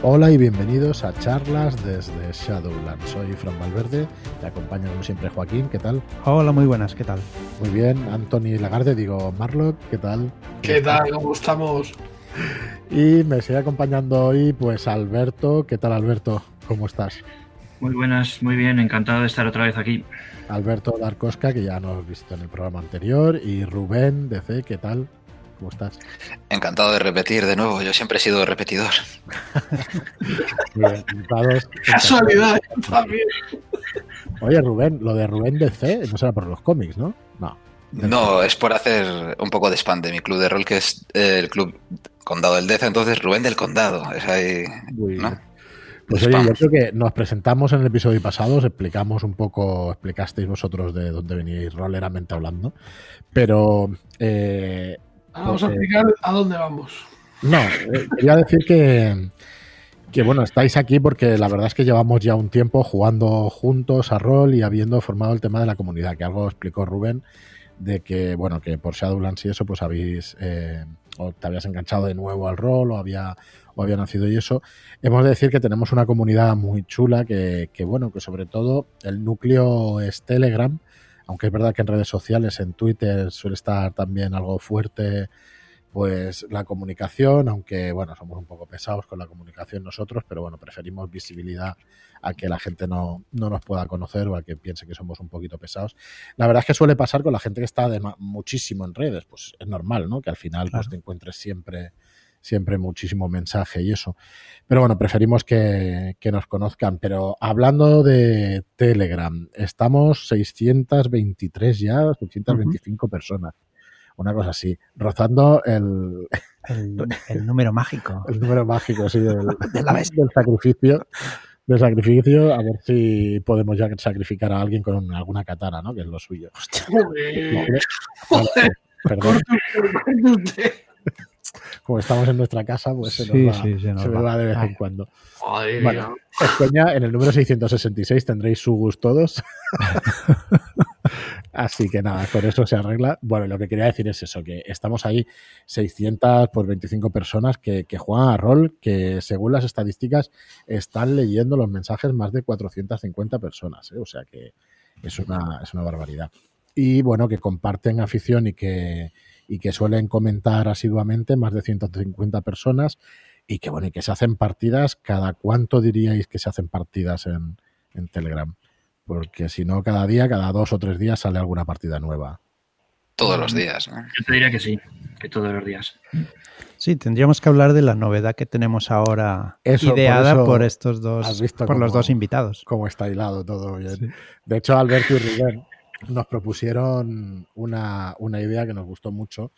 Hola y bienvenidos a charlas desde Shadowland. Soy Fran Valverde, te acompaña como siempre Joaquín, ¿qué tal? Hola, muy buenas, ¿qué tal? Muy bien, Anthony Lagarde, digo Marlock, ¿qué tal? ¿Qué tal? ¿Cómo estamos? Y me sigue acompañando hoy pues Alberto, ¿qué tal Alberto? ¿Cómo estás? Muy buenas, muy bien, encantado de estar otra vez aquí. Alberto Darkosca, que ya nos hemos visto en el programa anterior, y Rubén DC, ¿qué tal? ¿Cómo estás? Encantado de repetir de nuevo, yo siempre he sido repetidor. Casualidad, también. Oye, Rubén, lo de Rubén DC no será por los cómics, ¿no? No. No, es por hacer un poco de spam de mi club de rol, que es el club Condado del DC, entonces Rubén del Condado. Es ahí, Pues oye, yo creo que nos presentamos en el episodio pasado, os explicamos un poco, explicasteis vosotros de dónde veníais roleramente hablando, pero eh, Vamos a explicar a dónde vamos. No, eh, quería decir que, que, bueno, estáis aquí porque la verdad es que llevamos ya un tiempo jugando juntos a rol y habiendo formado el tema de la comunidad, que algo explicó Rubén, de que, bueno, que por Shadowlands y eso, pues habéis, eh, o te habías enganchado de nuevo al rol, o había, o había nacido y eso. Hemos de decir que tenemos una comunidad muy chula, que, que bueno, que sobre todo el núcleo es Telegram, aunque es verdad que en redes sociales, en Twitter suele estar también algo fuerte, pues la comunicación, aunque bueno, somos un poco pesados con la comunicación nosotros, pero bueno, preferimos visibilidad a que la gente no, nos pueda conocer o a que piense que somos un poquito pesados. La verdad es que suele pasar con la gente que está de muchísimo en redes, pues es normal, ¿no? Que al final pues, te encuentres siempre siempre muchísimo mensaje y eso. Pero bueno, preferimos que, nos conozcan. Pero hablando de Telegram, estamos 623 ya, 625 personas. Una cosa así, rozando el, el, número mágico. El número mágico, sí, del, del sacrificio. Del sacrificio, a ver si podemos ya sacrificar a alguien con alguna katana, ¿no? Que es lo suyo. Hostia. Perdón como estamos en nuestra casa, pues se nos va, de vez en cuando. bueno, España, en el número 666 tendréis su todos. Así que nada, con eso se arregla. Bueno, lo que quería decir es eso, que estamos ahí 600 por 25 personas que, juegan a rol, que según las estadísticas están leyendo los mensajes más de 450 personas. ¿eh? O sea que es una, es una barbaridad. Y bueno, que comparten afición y que, y que suelen comentar asiduamente más de 150 personas y que bueno, y que se hacen partidas, ¿cada cuánto diríais que se hacen partidas en, Telegram? Porque si no, cada día, cada dos o tres días sale alguna partida nueva. Todos los días, ¿no? Yo te diría que sí, que todos los días. Sí, tendríamos que hablar de la novedad que tenemos ahora ideada por, estos dos, por los dos invitados. Cómo está hilado todo bien. De hecho, Alberto y Rubén nos propusieron una, idea que nos gustó mucho,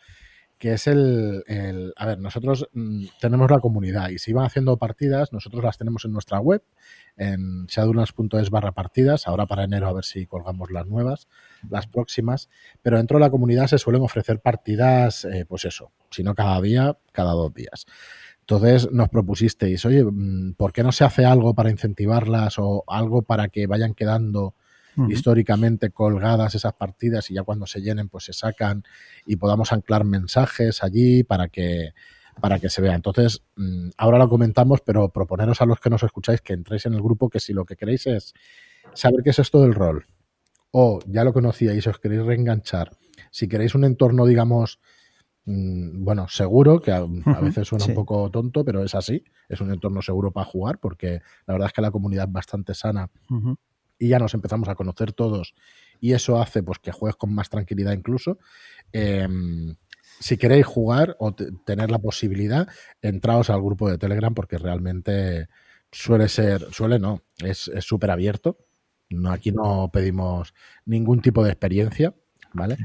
que es el, a ver, nosotros mm, tenemos la comunidad y si van haciendo partidas, nosotros las tenemos en nuestra web, en shadowlands.es barra partidas, ahora para enero a ver si colgamos las nuevas, las próximas, pero dentro de la comunidad se suelen ofrecer partidas, eh, pues eso, si no cada día, cada dos días. Entonces nos propusisteis, oye, mm, ¿por qué no se hace algo para incentivarlas o algo para que vayan quedando históricamente colgadas esas partidas y ya cuando se llenen pues se sacan y podamos anclar mensajes allí para que para que se vea. Entonces, mm, ahora lo comentamos, pero proponeros a los que nos escucháis que entréis en el grupo que si lo que queréis es saber qué es esto del rol o ya lo conocíais, os queréis reenganchar, si queréis un entorno, digamos, mm, bueno, seguro, que a, veces suena un poco tonto, pero es así, es un entorno seguro para jugar porque la verdad es que la comunidad es bastante sana y ya nos empezamos a conocer todos y eso hace pues que juegues con más tranquilidad incluso. Em, si queréis jugar o tener la posibilidad, entraos al grupo de Telegram porque realmente suele ser, suele no, es súper abierto. No, aquí no pedimos ningún tipo de experiencia, ¿vale?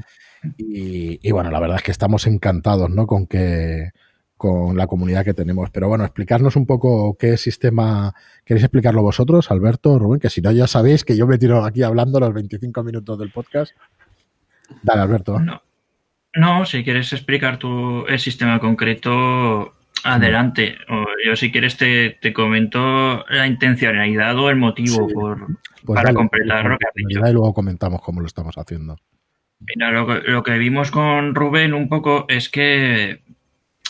Y, y, bueno, la verdad es que estamos encantados, ¿no? Con que, con la comunidad que tenemos. Pero bueno, explicarnos un poco qué sistema queréis explicarlo vosotros, Alberto, Rubén, que si no ya sabéis que yo me tiro aquí hablando los 25 minutos del podcast. Dale, Alberto. No, no si quieres explicar tu, el sistema concreto, adelante. O yo si quieres te, te, comento la intencionalidad o el motivo por, pues para completar lo que has dicho. Y luego comentamos cómo lo estamos haciendo. Mira, lo lo que vimos con Rubén un poco es que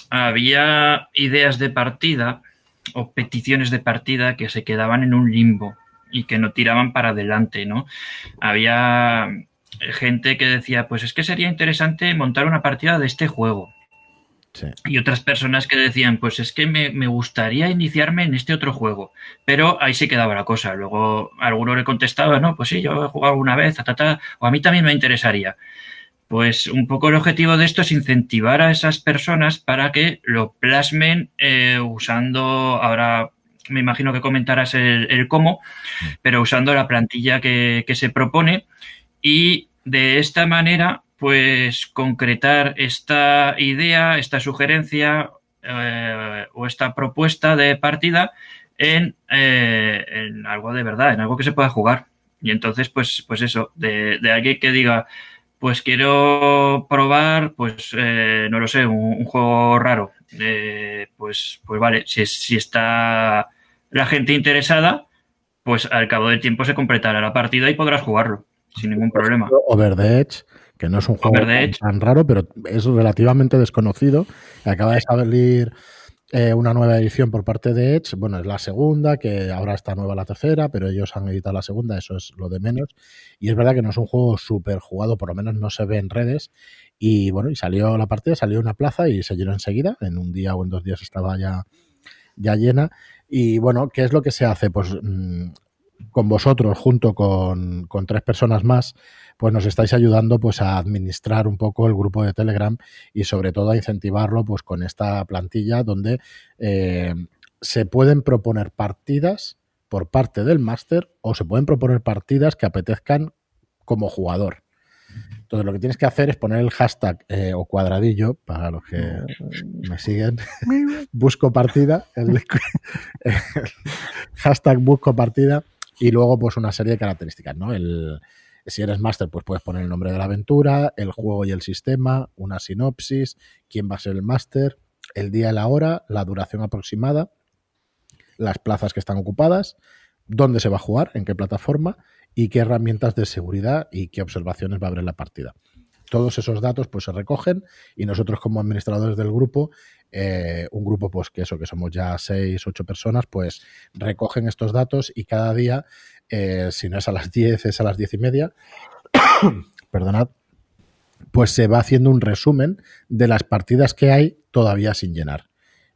había ideas de partida o peticiones de partida que se quedaban en un limbo y que no tiraban para adelante, ¿no? Había gente que decía, pues es que sería interesante montar una partida de este juego. Y otras personas que decían, pues es que me, gustaría iniciarme en este otro juego. Pero ahí se quedaba la cosa. Luego alguno le contestaba, no, pues sí, yo he jugado una vez, o a mí también me interesaría. Pues un poco el objetivo de esto es incentivar a esas personas para que lo plasmen eh, usando, ahora me imagino que comentarás el, cómo, pero usando la plantilla que, se propone y de esta manera, pues concretar esta idea, esta sugerencia eh, o esta propuesta de partida en, eh, en, algo de verdad, en algo que se pueda jugar. Y entonces, pues, pues eso, de, alguien que diga, pues quiero probar, pues eh, no lo sé, un, juego raro. pues, pues vale, si, si está la gente interesada, pues al cabo del tiempo se completará la partida y podrás jugarlo sin ningún problema. Over the Edge, que no es un juego tan, raro, pero es relativamente desconocido. Acaba de salir eh, una nueva edición por parte de Edge. Bueno, es la segunda, que ahora está nueva la tercera, pero ellos han editado la segunda, eso es lo de menos. Y es verdad que no es un juego súper jugado, por lo menos no se ve en redes. Y bueno, y salió la partida, salió una plaza y se llenó enseguida. En un día o en dos días estaba ya, ya llena. Y bueno, ¿qué es lo que se hace? Pues mm, con vosotros, junto con, tres personas más, pues nos estáis ayudando pues a administrar un poco el grupo de Telegram y sobre todo a incentivarlo pues con esta plantilla donde eh, se pueden proponer partidas por parte del máster o se pueden proponer partidas que apetezcan como jugador. Entonces lo que tienes que hacer es poner el hashtag eh, o cuadradillo, para los que me siguen, busco partida, el, hashtag busco partida y luego pues una serie de características, ¿no? El, si eres máster, pues puedes poner el nombre de la aventura, el juego y el sistema, una sinopsis, quién va a ser el máster, el día y la hora, la duración aproximada, las plazas que están ocupadas, dónde se va a jugar, en qué plataforma y qué herramientas de seguridad y qué observaciones va a haber en la partida. Todos esos datos pues se recogen y nosotros como administradores del grupo, eh, un grupo pues que eso, que somos ya seis, ocho personas, pues recogen estos datos y cada día, eh, si no es a las diez, es a las diez y media, perdonad, pues se va haciendo un resumen de las partidas que hay todavía sin llenar.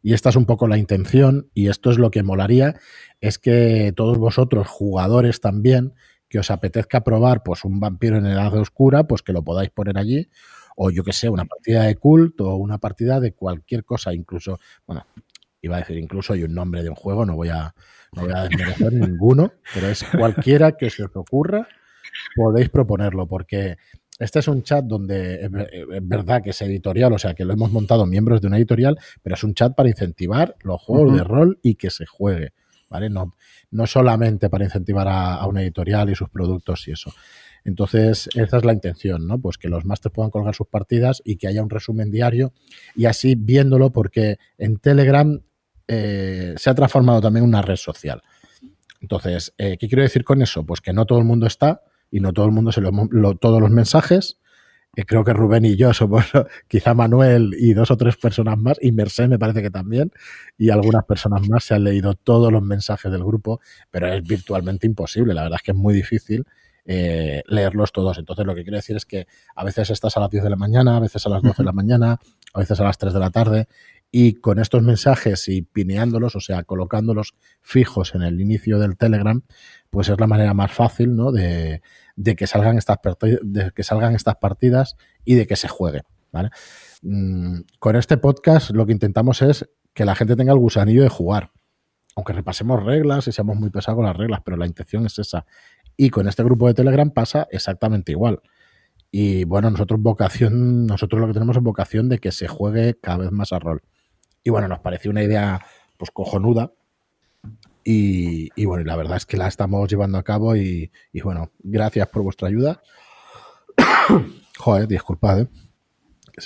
Y esta es un poco la intención y esto es lo que molaría, es que todos vosotros, jugadores también, que os apetezca probar pues un vampiro en edad oscura, pues que lo podáis poner allí. O yo que sé, una partida de culto o una partida de cualquier cosa, incluso, bueno, iba a decir incluso hay un nombre de un juego, no voy a, no voy a desmerecer ninguno, pero es cualquiera que se os ocurra, podéis proponerlo, porque este es un chat donde es verdad que es editorial, o sea que lo hemos montado miembros de una editorial, pero es un chat para incentivar los juegos de rol y que se juegue. No, no solamente para incentivar a, una editorial y sus productos y eso. Entonces, esa es la intención, ¿no? Pues que los másteres puedan colgar sus partidas y que haya un resumen diario y así viéndolo, porque en Telegram eh, se ha transformado también una red social. Entonces, eh, ¿qué quiero decir con eso? Pues que no todo el mundo está y no todo el mundo se lo, todos los mensajes creo que Rubén y yo somos, quizá Manuel y dos o tres personas más, y Merced me parece que también, y algunas personas más se han leído todos los mensajes del grupo, pero es virtualmente imposible, la verdad es que es muy difícil. Eh, leerlos todos. Entonces, lo que quiero decir es que a veces estás a las 10 de la mañana, a veces a las 12 de la mañana, a veces a las 3 de la tarde, y con estos mensajes y pineándolos, o sea, colocándolos fijos en el inicio del Telegram, pues es la manera más fácil, ¿no? De, que salgan estas de que salgan estas partidas y de que se juegue. Mm, con este podcast lo que intentamos es que la gente tenga el gusanillo de jugar. Aunque repasemos reglas y seamos muy pesados con las reglas, pero la intención es esa. Y con este grupo de Telegram pasa exactamente igual. Y bueno, nosotros vocación, nosotros lo que tenemos es vocación de que se juegue cada vez más a rol. Y bueno, nos pareció una idea pues cojonuda y, bueno, la verdad es que la estamos llevando a cabo y, bueno, gracias por vuestra ayuda. Joder, disculpad, ¿eh?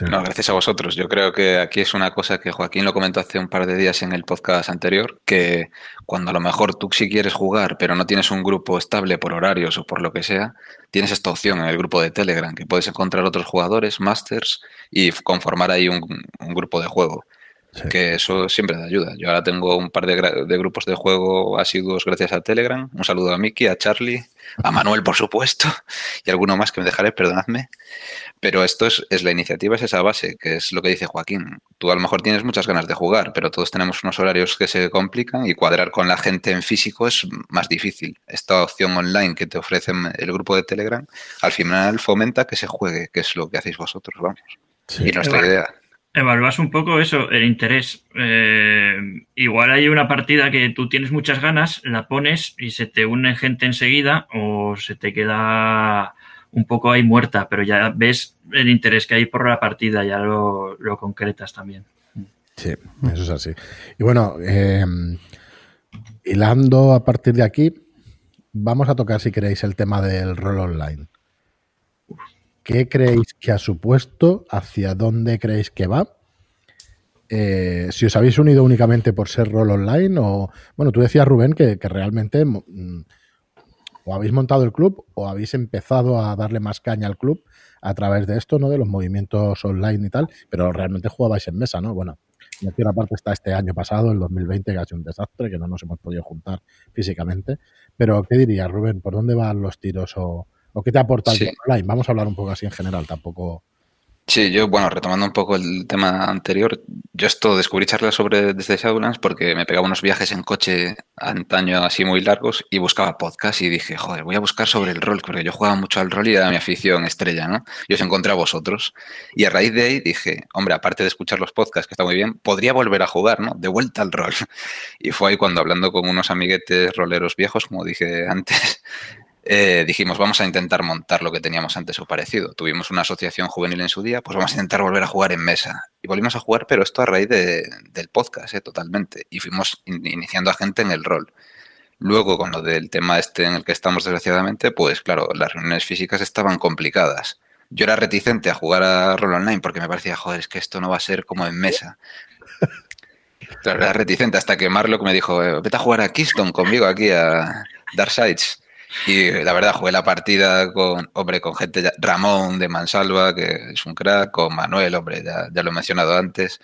No, gracias a vosotros. Yo creo que aquí es una cosa que Joaquín lo comentó hace un par de días en el podcast anterior, que cuando a lo mejor tú sí quieres jugar, pero no tienes un grupo estable por horarios o por lo que sea, tienes esta opción en el grupo de Telegram, que puedes encontrar otros jugadores, masters, y conformar ahí un grupo de juego que eso siempre da ayuda. Yo ahora tengo un par de, de, grupos de juego asiduos gracias a Telegram. Un saludo a Miki, a Charlie, a Manuel, por supuesto, y alguno más que me dejaré, perdonadme. Pero esto es, es, la iniciativa, es esa base, que es lo que dice Joaquín. Tú a lo mejor tienes muchas ganas de jugar, pero todos tenemos unos horarios que se complican y cuadrar con la gente en físico es más difícil. Esta opción online que te ofrece el grupo de Telegram, al final fomenta que se juegue, que es lo que hacéis vosotros, vamos. Y nuestra idea. Evalúas un poco eso, el interés. Eh, igual hay una partida que tú tienes muchas ganas, la pones y se te une gente enseguida o se te queda un poco ahí muerta, pero ya ves el interés que hay por la partida, ya lo, concretas también. Sí, eso es así. Y bueno, eh, hilando a partir de aquí, vamos a tocar, si queréis, el tema del rol online. ¿Qué creéis que ha supuesto? ¿Hacia dónde creéis que va? Eh, si os habéis unido únicamente por ser rol online o... Bueno, tú decías, Rubén, que, realmente mm, o habéis montado el club o habéis empezado a darle más caña al club a través de esto, ¿no? De los movimientos online y tal, pero realmente jugabais en mesa, ¿no? Bueno, la otra parte está este año pasado, el 2020, que ha sido un desastre, que no nos hemos podido juntar físicamente. Pero, ¿qué dirías, Rubén? ¿Por dónde van los tiros o, ¿O qué te aporta el online? Vamos a hablar un poco así en general, tampoco. Sí, yo, bueno, retomando un poco el tema anterior, yo esto descubrí charlas sobre desde Shadowlands porque me pegaba unos viajes en coche antaño así muy largos y buscaba podcast y dije, joder, voy a buscar sobre el rol, porque yo jugaba mucho al rol y era mi afición estrella, ¿no? Y os encontré a vosotros. Y a raíz de ahí dije, hombre, aparte de escuchar los podcasts, que está muy bien, podría volver a jugar, ¿no? De vuelta al rol. Y fue ahí cuando hablando con unos amiguetes roleros viejos, como dije antes, eh, dijimos, vamos a intentar montar lo que teníamos antes o parecido. Tuvimos una asociación juvenil en su día, pues vamos a intentar volver a jugar en mesa. Y volvimos a jugar, pero esto a raíz del podcast, eh, totalmente. Y fuimos iniciando a gente en el rol. Luego, con lo del tema este en el que estamos, desgraciadamente, pues claro, las reuniones físicas estaban complicadas. Yo era reticente a jugar a rol online porque me parecía, joder, es que esto no va a ser como en mesa. Claro, era reticente hasta que Marlock me dijo, eh, vete a jugar a Keystone conmigo aquí a Dark Sides. Y la verdad, jugué la partida con, hombre, con gente, Ramón de Mansalva, que es un crack, con Manuel, hombre, ya, lo he mencionado antes,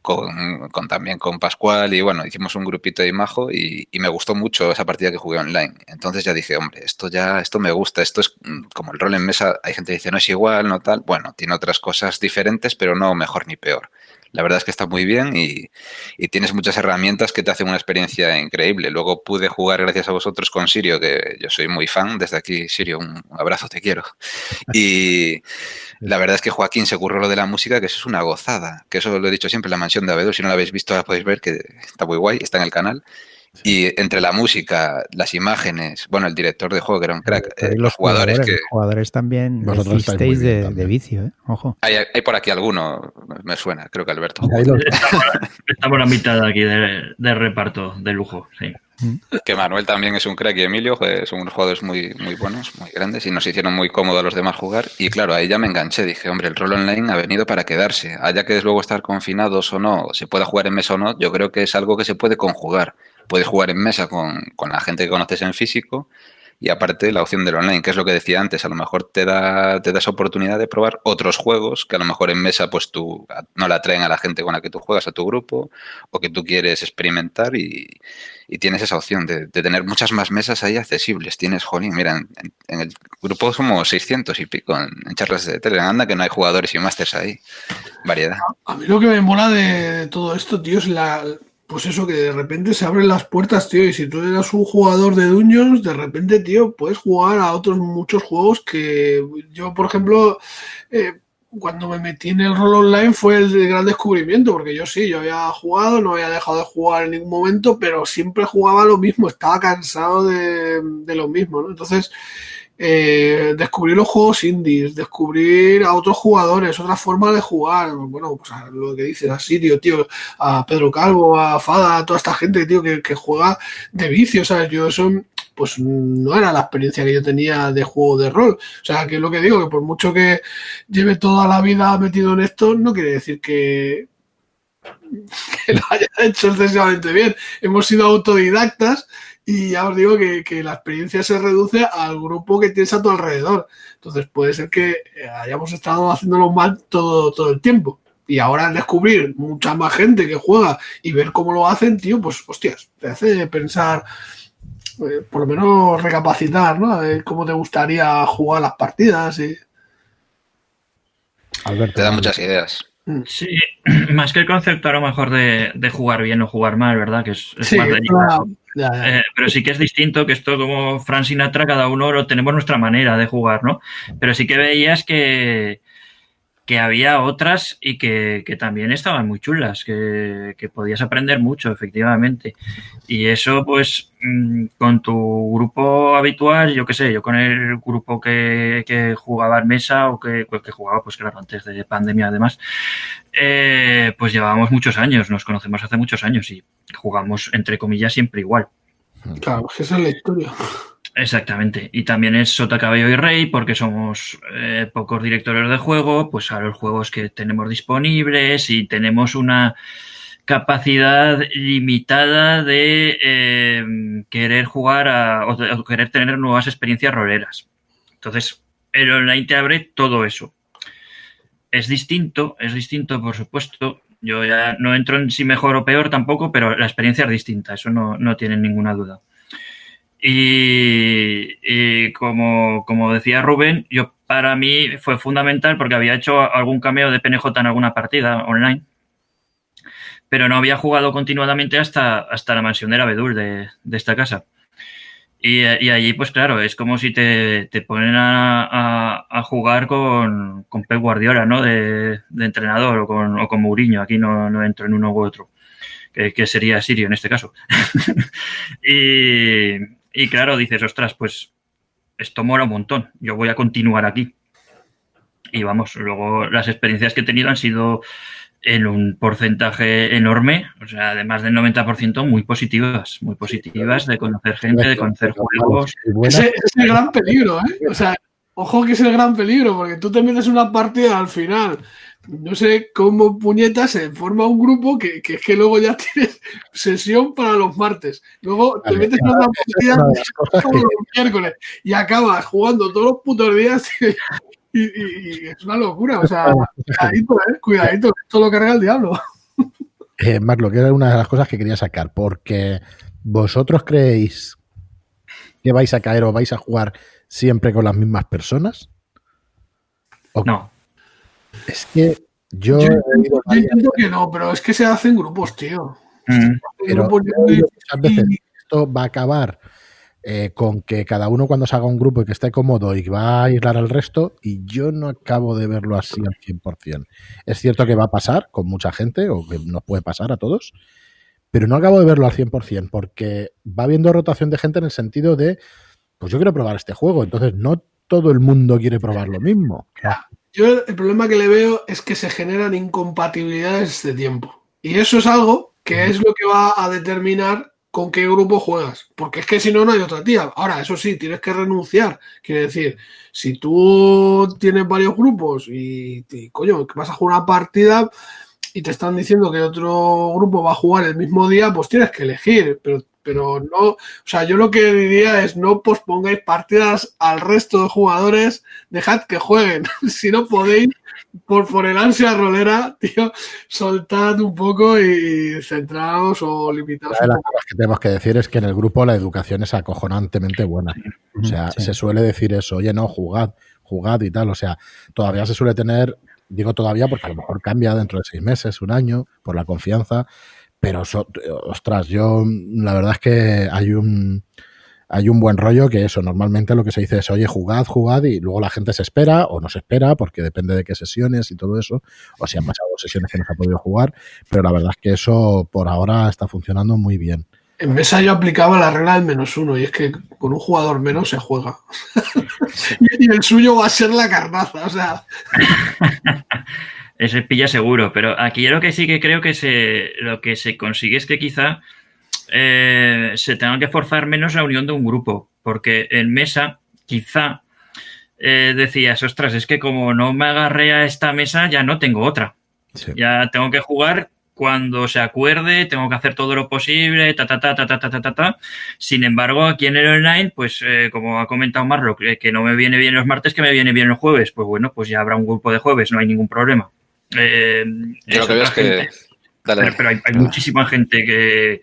con, también con Pascual, y bueno, hicimos un grupito de imajo y, me gustó mucho esa partida que jugué online. Entonces ya dije, hombre, esto ya, esto me gusta, esto es como el rol en mesa, hay gente que dice, no es igual, no tal, bueno, tiene otras cosas diferentes, pero no mejor ni peor. La verdad es que está muy bien y, tienes muchas herramientas que te hacen una experiencia increíble. Luego pude jugar gracias a vosotros con Sirio, que yo soy muy fan. Desde aquí, Sirio, un abrazo, te quiero. Y la verdad es que Joaquín se ocurrió lo de la música, que eso es una gozada. Que eso lo he dicho siempre, la mansión de Abedul. Si no la habéis visto, la podéis ver, que está muy guay, está en el canal. Y entre la música, las imágenes, bueno, el director de juego que era un crack, eh, los, jugadores, que... Los jugadores también vosotros de, de, vicio, ¿eh? Ojo. Hay, hay, por aquí alguno, me suena, creo que Alberto. Estamos, la mitad aquí de, de, reparto, de lujo, sí. Que Manuel también es un crack y Emilio son unos jugadores muy, muy buenos, muy grandes y nos hicieron muy cómodos a los demás jugar. Y claro, ahí ya me enganché. Dije, hombre, el rol online ha venido para quedarse. Haya que luego estar confinados o no, se pueda jugar en mesa o no, yo creo que es algo que se puede conjugar puedes jugar en mesa con, con, la gente que conoces en físico y aparte la opción del online, que es lo que decía antes, a lo mejor te da, te das oportunidad de probar otros juegos que a lo mejor en mesa pues tú no la traen a la gente con la que tú juegas, a tu grupo, o que tú quieres experimentar y, tienes esa opción de, tener muchas más mesas ahí accesibles. Tienes, jolín, mira, en, el grupo somos 600 y pico en, charlas de Telegram, anda que no hay jugadores y másters ahí. Variedad. A mí lo que me mola de todo esto, tío, es la pues eso, que de repente se abren las puertas, tío, y si tú eras un jugador de Dungeons, de repente, tío, puedes jugar a otros muchos juegos que yo, por ejemplo, eh, cuando me metí en el rol online fue el gran descubrimiento, porque yo sí, yo había jugado, no había dejado de jugar en ningún momento, pero siempre jugaba lo mismo, estaba cansado de, de lo mismo, ¿no? Entonces, eh, descubrir los juegos indies, descubrir a otros jugadores, otra forma de jugar. Bueno, pues lo que dices, a Sirio, tío, a Pedro Calvo, a Fada, a toda esta gente, tío, que, juega de vicio, ¿sabes? Yo eso, pues no era la experiencia que yo tenía de juego de rol. O sea, que es lo que digo, que por mucho que lleve toda la vida metido en esto, no quiere decir que lo haya hecho excesivamente bien. Hemos sido autodidactas y ya os digo que, la experiencia se reduce al grupo que tienes a tu alrededor. Entonces puede ser que eh, hayamos estado haciéndolo mal todo, todo el tiempo. Y ahora al descubrir mucha más gente que juega y ver cómo lo hacen, tío, pues hostias, te hace pensar, eh, por lo menos recapacitar, ¿no? cómo te gustaría jugar las partidas y... Te da muchas ideas. Mm. Sí, más que el concepto a lo mejor de, jugar bien o jugar mal, ¿verdad? Que es, sí, más eh, pero sí que es distinto que esto como Fran Sinatra, cada uno lo tenemos nuestra manera de jugar, ¿no? Pero sí que veías que, que había otras y que, también estaban muy chulas, que, podías aprender mucho, efectivamente. Y eso, pues, mm, con tu grupo habitual, yo qué sé, yo con el grupo que, jugaba en mesa o que, que, jugaba, pues claro, antes de pandemia además, eh, pues llevábamos muchos años, nos conocemos hace muchos años y jugamos, entre comillas, siempre igual. Claro, esa es la historia. Exactamente. Y también es Sota, Caballo y Rey, porque somos eh, pocos directores de juego, pues a los juegos que tenemos disponibles y tenemos una capacidad limitada de eh, querer jugar a, o, querer tener nuevas experiencias roleras. Entonces, el online te abre todo eso. Es distinto, es distinto, por supuesto. Yo ya no entro en si mejor o peor tampoco, pero la experiencia es distinta, eso no, no tiene ninguna duda. Y, como, como, decía Rubén, yo para mí fue fundamental porque había hecho algún cameo de PNJ en alguna partida online, pero no había jugado continuadamente hasta, hasta la mansión de Abedul de, de esta casa. Y, y, allí, pues claro, es como si te, te ponen a, a, jugar con, con Pep Guardiola, ¿no? De, de entrenador o con, o con Mourinho. Aquí no, no entro en uno u otro, que, que sería Sirio en este caso. y, y claro, dices, ostras, pues esto mola un montón, yo voy a continuar aquí. Y vamos, luego las experiencias que he tenido han sido en un porcentaje enorme, o sea, además del 90%, muy positivas, muy positivas de conocer gente, de conocer juegos. Ese es el gran peligro, ¿eh? O sea, ojo que es el gran peligro, porque tú te metes una partida al final no sé cómo puñetas se forma un grupo que, que, que luego ya tienes sesión para los martes. Luego te metes en una partida los miércoles y acabas jugando todos los putos días y, es una locura. O sea, cuidadito, ¿eh? Cuidadito, esto lo carga el diablo. Eh, Marlo, que era una de las cosas que quería sacar, porque vosotros creéis que vais a caer o vais a jugar siempre con las mismas personas. No. Es que yo. Yo, entiendo que no, pero es que se hacen grupos, tío. Mm. Pero muchas veces esto va a acabar eh, con que cada uno cuando se haga un grupo y que esté cómodo y va a aislar al resto, y yo no acabo de verlo así al 100%. Es cierto que va a pasar con mucha gente, o que nos puede pasar a todos, pero no acabo de verlo al 100%, porque va habiendo rotación de gente en el sentido de, pues yo quiero probar este juego, entonces no todo el mundo quiere probar lo mismo. Yo el problema que le veo es que se generan incompatibilidades de tiempo. Y eso es algo que es lo que va a determinar con qué grupo juegas. Porque es que si no, no hay otra tía. Ahora, eso sí, tienes que renunciar. Quiere decir, si tú tienes varios grupos y, y coño, vas a jugar una partida y te están diciendo que otro grupo va a jugar el mismo día, pues tienes que elegir. Pero pero no, o sea, yo lo que diría es no pospongáis partidas al resto de jugadores, dejad que jueguen, si no podéis, por, por el ansia rolera, tío, soltad un poco y centraos o limitaos. Una de las cosas que tenemos que decir es que en el grupo la educación es acojonantemente buena. O sea, se suele decir eso, oye, no, jugad, jugad y tal. O sea, todavía se suele tener, digo todavía porque a lo mejor cambia dentro de seis meses, un año, por la confianza, pero, ostras, yo la verdad es que hay un, hay un buen rollo que eso, normalmente lo que se dice es, oye, jugad, jugad, y luego la gente se espera o no se espera, porque depende de qué sesiones y todo eso, o si han pasado sesiones que no se ha podido jugar, pero la verdad es que eso por ahora está funcionando muy bien. En mesa yo aplicaba la regla del menos uno, y es que con un jugador menos se juega. y el suyo va a ser la carnaza, o sea. ese pilla seguro. Pero aquí yo lo que sí que creo que se, lo que se consigue es que quizá eh, se tenga que forzar menos la unión de un grupo. Porque en mesa, quizá eh, decías, ostras, es que como no me agarré a esta mesa, ya no tengo otra. Ya tengo que jugar cuando se acuerde, tengo que hacer todo lo posible, ta, ta, ta, ta, ta, ta, ta, ta. Sin embargo, aquí en el online, pues eh, como ha comentado Marlo, que no me viene bien los martes, que me viene bien los jueves, pues bueno, pues ya habrá un grupo de jueves, no hay ningún problema Eh, Yo lo que veo es que... Pero, hay, muchísima gente que...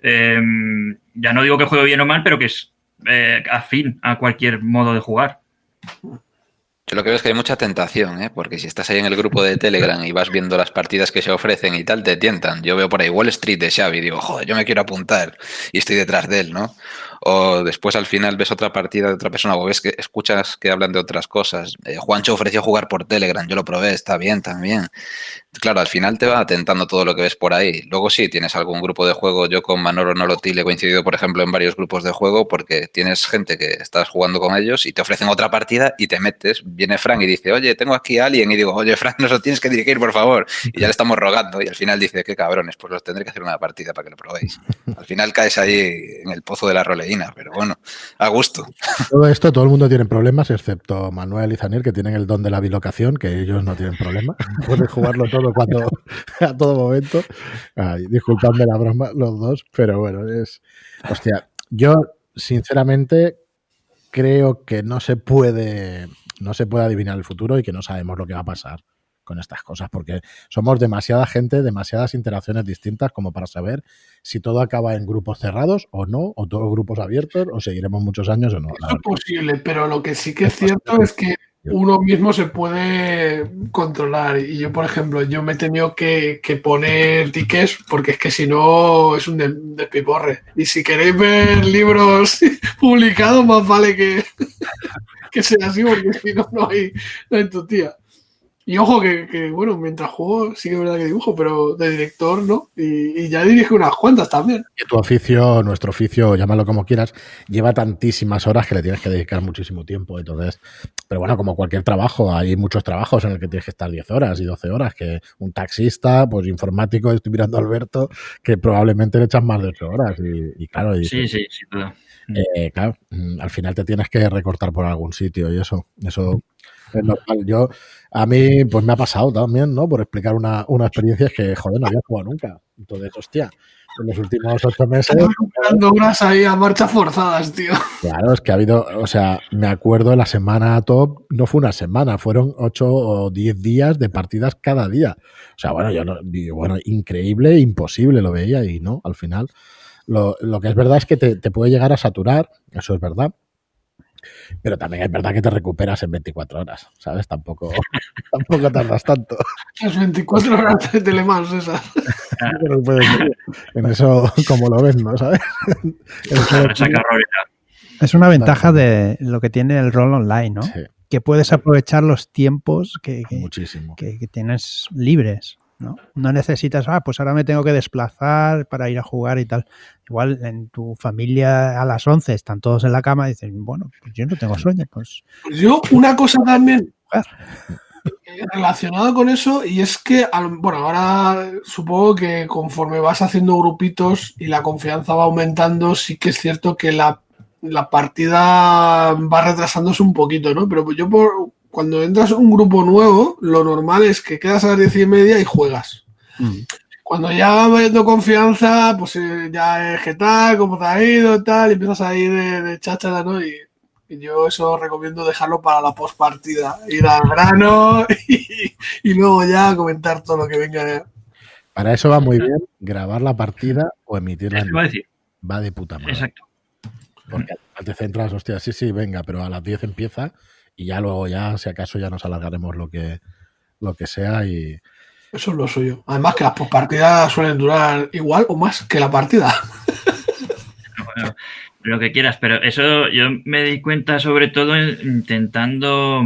Em, ya no digo que juegue bien o mal, pero que es eh, afín a cualquier modo de jugar. Yo lo que veo es que hay mucha tentación, ¿eh? porque si estás ahí en el grupo de Telegram y vas viendo las partidas que se ofrecen y tal, te tientan. Yo veo por ahí Wall Street de Xavi y digo, joder, yo me quiero apuntar y estoy detrás de él, ¿no? O después al final ves otra partida de otra persona o ves que escuchas que hablan de otras cosas. Eh, Juancho ofreció jugar por Telegram, yo lo probé, está bien también. Claro, al final te va atentando todo lo que ves por ahí. Luego sí, tienes algún grupo de juego. Yo con Manolo Nolotil he coincidido, por ejemplo, en varios grupos de juego porque tienes gente que estás jugando con ellos y te ofrecen otra partida y te metes. Viene Frank y dice, oye, tengo aquí a alguien. Y digo, oye, Frank, nos lo tienes que dirigir, por favor. Y ya le estamos rogando. Y al final dice, qué cabrones, pues los tendré que hacer una partida para que lo probéis. Al final caes ahí en el pozo de la roleína pero bueno, a gusto. Todo esto, todo el mundo tiene problemas, excepto Manuel y Zaniel, que tienen el don de la bilocación, que ellos no tienen problema. Pueden jugarlo todo cuando, a todo momento. disculpadme la broma, los dos, pero bueno, es. Hostia, yo sinceramente creo que no se puede. No se puede adivinar el futuro y que no sabemos lo que va a pasar con estas cosas, porque somos demasiada gente, demasiadas interacciones distintas como para saber si todo acaba en grupos cerrados o no, o todos grupos abiertos, o seguiremos muchos años o no. es posible, pero lo que sí que es cierto es que uno mismo se puede controlar. Y yo, por ejemplo, yo me he tenido que, poner tickets porque es que si no es un despiporre. y si queréis ver libros publicados, más vale que, que sea así porque si no, no hay, no hay tu tía. Y ojo que, bueno, mientras juego sí que es verdad que dibujo, pero de director no. Y, ya dirige unas cuantas también. Que tu oficio, nuestro oficio, llámalo como quieras, lleva tantísimas horas que le tienes que dedicar muchísimo tiempo. Entonces, pero bueno, como cualquier trabajo, hay muchos trabajos en el que tienes que estar 10 horas y 12 horas. Que un taxista, pues informático, estoy mirando a Alberto, que probablemente le echas más de 8 horas. Y, claro, sí, sí, sin duda. Eh, claro, mm, al final te tienes que recortar por algún sitio y eso, eso es normal. Yo, a mí, pues me ha pasado también, ¿no? Por explicar una, una experiencia que, joder, no había jugado nunca. Entonces, hostia, en los últimos ocho meses. dando horas ahí a marchas forzadas, tío. Claro, es que ha habido, o sea, me acuerdo de la semana top, no fue una semana, fueron ocho o diez días de partidas cada día. O sea, bueno, yo no, bueno, increíble, imposible lo veía y no, al final. Lo, lo que es verdad es que te, te puede llegar a saturar, eso es verdad pero también es verdad que te recuperas en 24 horas, ¿sabes? Tampoco, tampoco tardas tanto. Las 24 horas de Telemans esas. en eso, como lo ves, ¿no? ¿Sabes? Es una ventaja de lo que tiene el rol online, ¿no? Que puedes aprovechar los tiempos que, que tienes libres. ¿No? No necesitas, ah, pues ahora me tengo que desplazar para ir a jugar y tal. Igual en tu familia a las 11 están todos en la cama y dicen, bueno, pues yo no tengo sueño. Pues, pues yo, una cosa también relacionada con eso, y es que, bueno, ahora supongo que conforme vas haciendo grupitos y la confianza va aumentando, sí que es cierto que la, la partida va retrasándose un poquito, ¿no? Pero yo por, cuando entras un grupo nuevo, lo normal es que quedas a las diez y media y juegas. Mm. Cuando ya va viendo confianza, pues eh, ya es que tal, cómo te ha ido, tal, y empiezas a ir de, de cháchara, ¿no? Y, yo eso recomiendo dejarlo para la postpartida, ir al grano y, luego ya comentar todo lo que venga. Para eso va muy bien grabar la partida o emitirla. En... Va de puta madre. Exacto. Porque al te centras, hostia, sí, sí, venga, pero a las 10 empieza y ya luego ya, si acaso, ya nos alargaremos lo que, lo que sea y... Eso es lo suyo. Además que las postpartidas suelen durar igual o más que la partida. lo que quieras, pero eso yo me di cuenta sobre todo intentando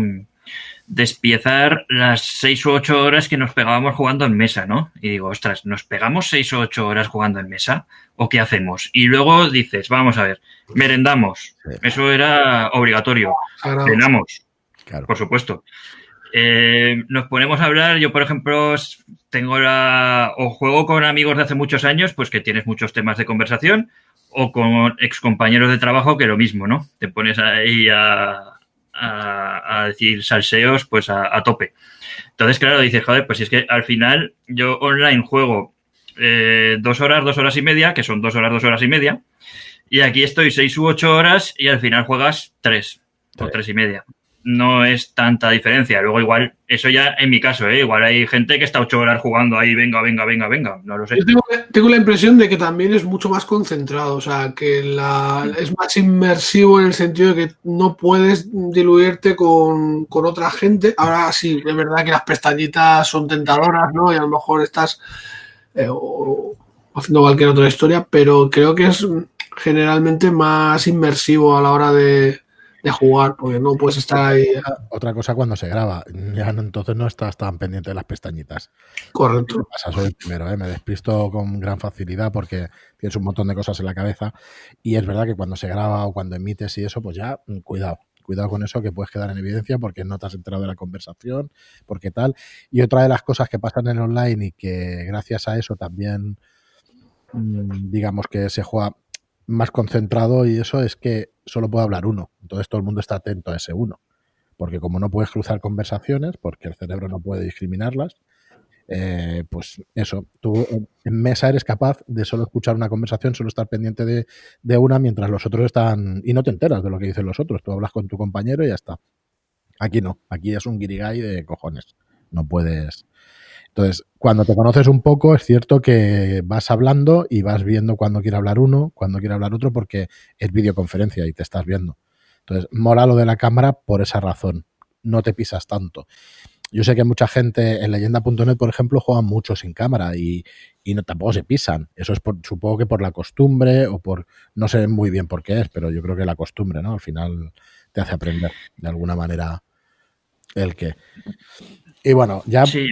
despiezar las seis u ocho horas que nos pegábamos jugando en mesa, ¿no? Y digo, ostras, ¿nos pegamos seis o ocho horas jugando en mesa? ¿O qué hacemos? Y luego dices, vamos a ver, merendamos. Eso era obligatorio. Cenamos, por supuesto. Eh, nos ponemos a hablar, yo por ejemplo tengo la, o juego con amigos de hace muchos años, pues que tienes muchos temas de conversación, o con excompañeros de trabajo que lo mismo, ¿no? Te pones ahí a, a, decir salseos pues a, tope. Entonces, claro, dices, joder, pues si es que al final yo online juego eh, dos horas, dos horas y media, que son dos horas, dos horas y media, y aquí estoy seis u ocho horas y al final juegas tres o tres y media. No es tanta diferencia. Luego igual, eso ya en mi caso, ¿eh? igual hay gente que está ocho horas jugando ahí, venga, venga, venga, venga, no lo sé. Yo tengo, la impresión de que también es mucho más concentrado, o sea, que la, es más inmersivo en el sentido de que no puedes diluirte con, otra gente. Ahora sí, es verdad que las pestañitas son tentadoras, ¿no? Y a lo mejor estás eh, haciendo cualquier otra historia, pero creo que es generalmente más inmersivo a la hora de de jugar, porque no puedes estar ahí. Otra cosa cuando se graba, ya entonces no estás tan pendiente de las pestañitas. Correcto. Pasa, soy el primero, ¿eh? me despisto con gran facilidad porque tienes un montón de cosas en la cabeza y es verdad que cuando se graba o cuando emites y eso, pues ya, mm, cuidado. Cuidado con eso que puedes quedar en evidencia porque no te has enterado de la conversación, porque tal. Y otra de las cosas que pasan en online y que gracias a eso también, mm, digamos que se juega más concentrado y eso es que solo puede hablar uno. Entonces todo el mundo está atento a ese uno. Porque como no puedes cruzar conversaciones, porque el cerebro no puede discriminarlas, eh, pues eso, tú en mesa eres capaz de solo escuchar una conversación, solo estar pendiente de, de, una mientras los otros están... Y no te enteras de lo que dicen los otros, tú hablas con tu compañero y ya está. Aquí no, aquí es un guirigay de cojones. No puedes, entonces, cuando te conoces un poco, es cierto que vas hablando y vas viendo cuando quiere hablar uno, cuando quiere hablar otro, porque es videoconferencia y te estás viendo. Entonces, mola lo de la cámara por esa razón. No te pisas tanto. Yo sé que mucha gente en leyenda.net, por ejemplo, juega mucho sin cámara y, no, tampoco se pisan. Eso es por, supongo que por la costumbre o por, no sé muy bien por qué es, pero yo creo que la costumbre, ¿no? Al final te hace aprender de alguna manera el que. Y bueno, ya... Sí,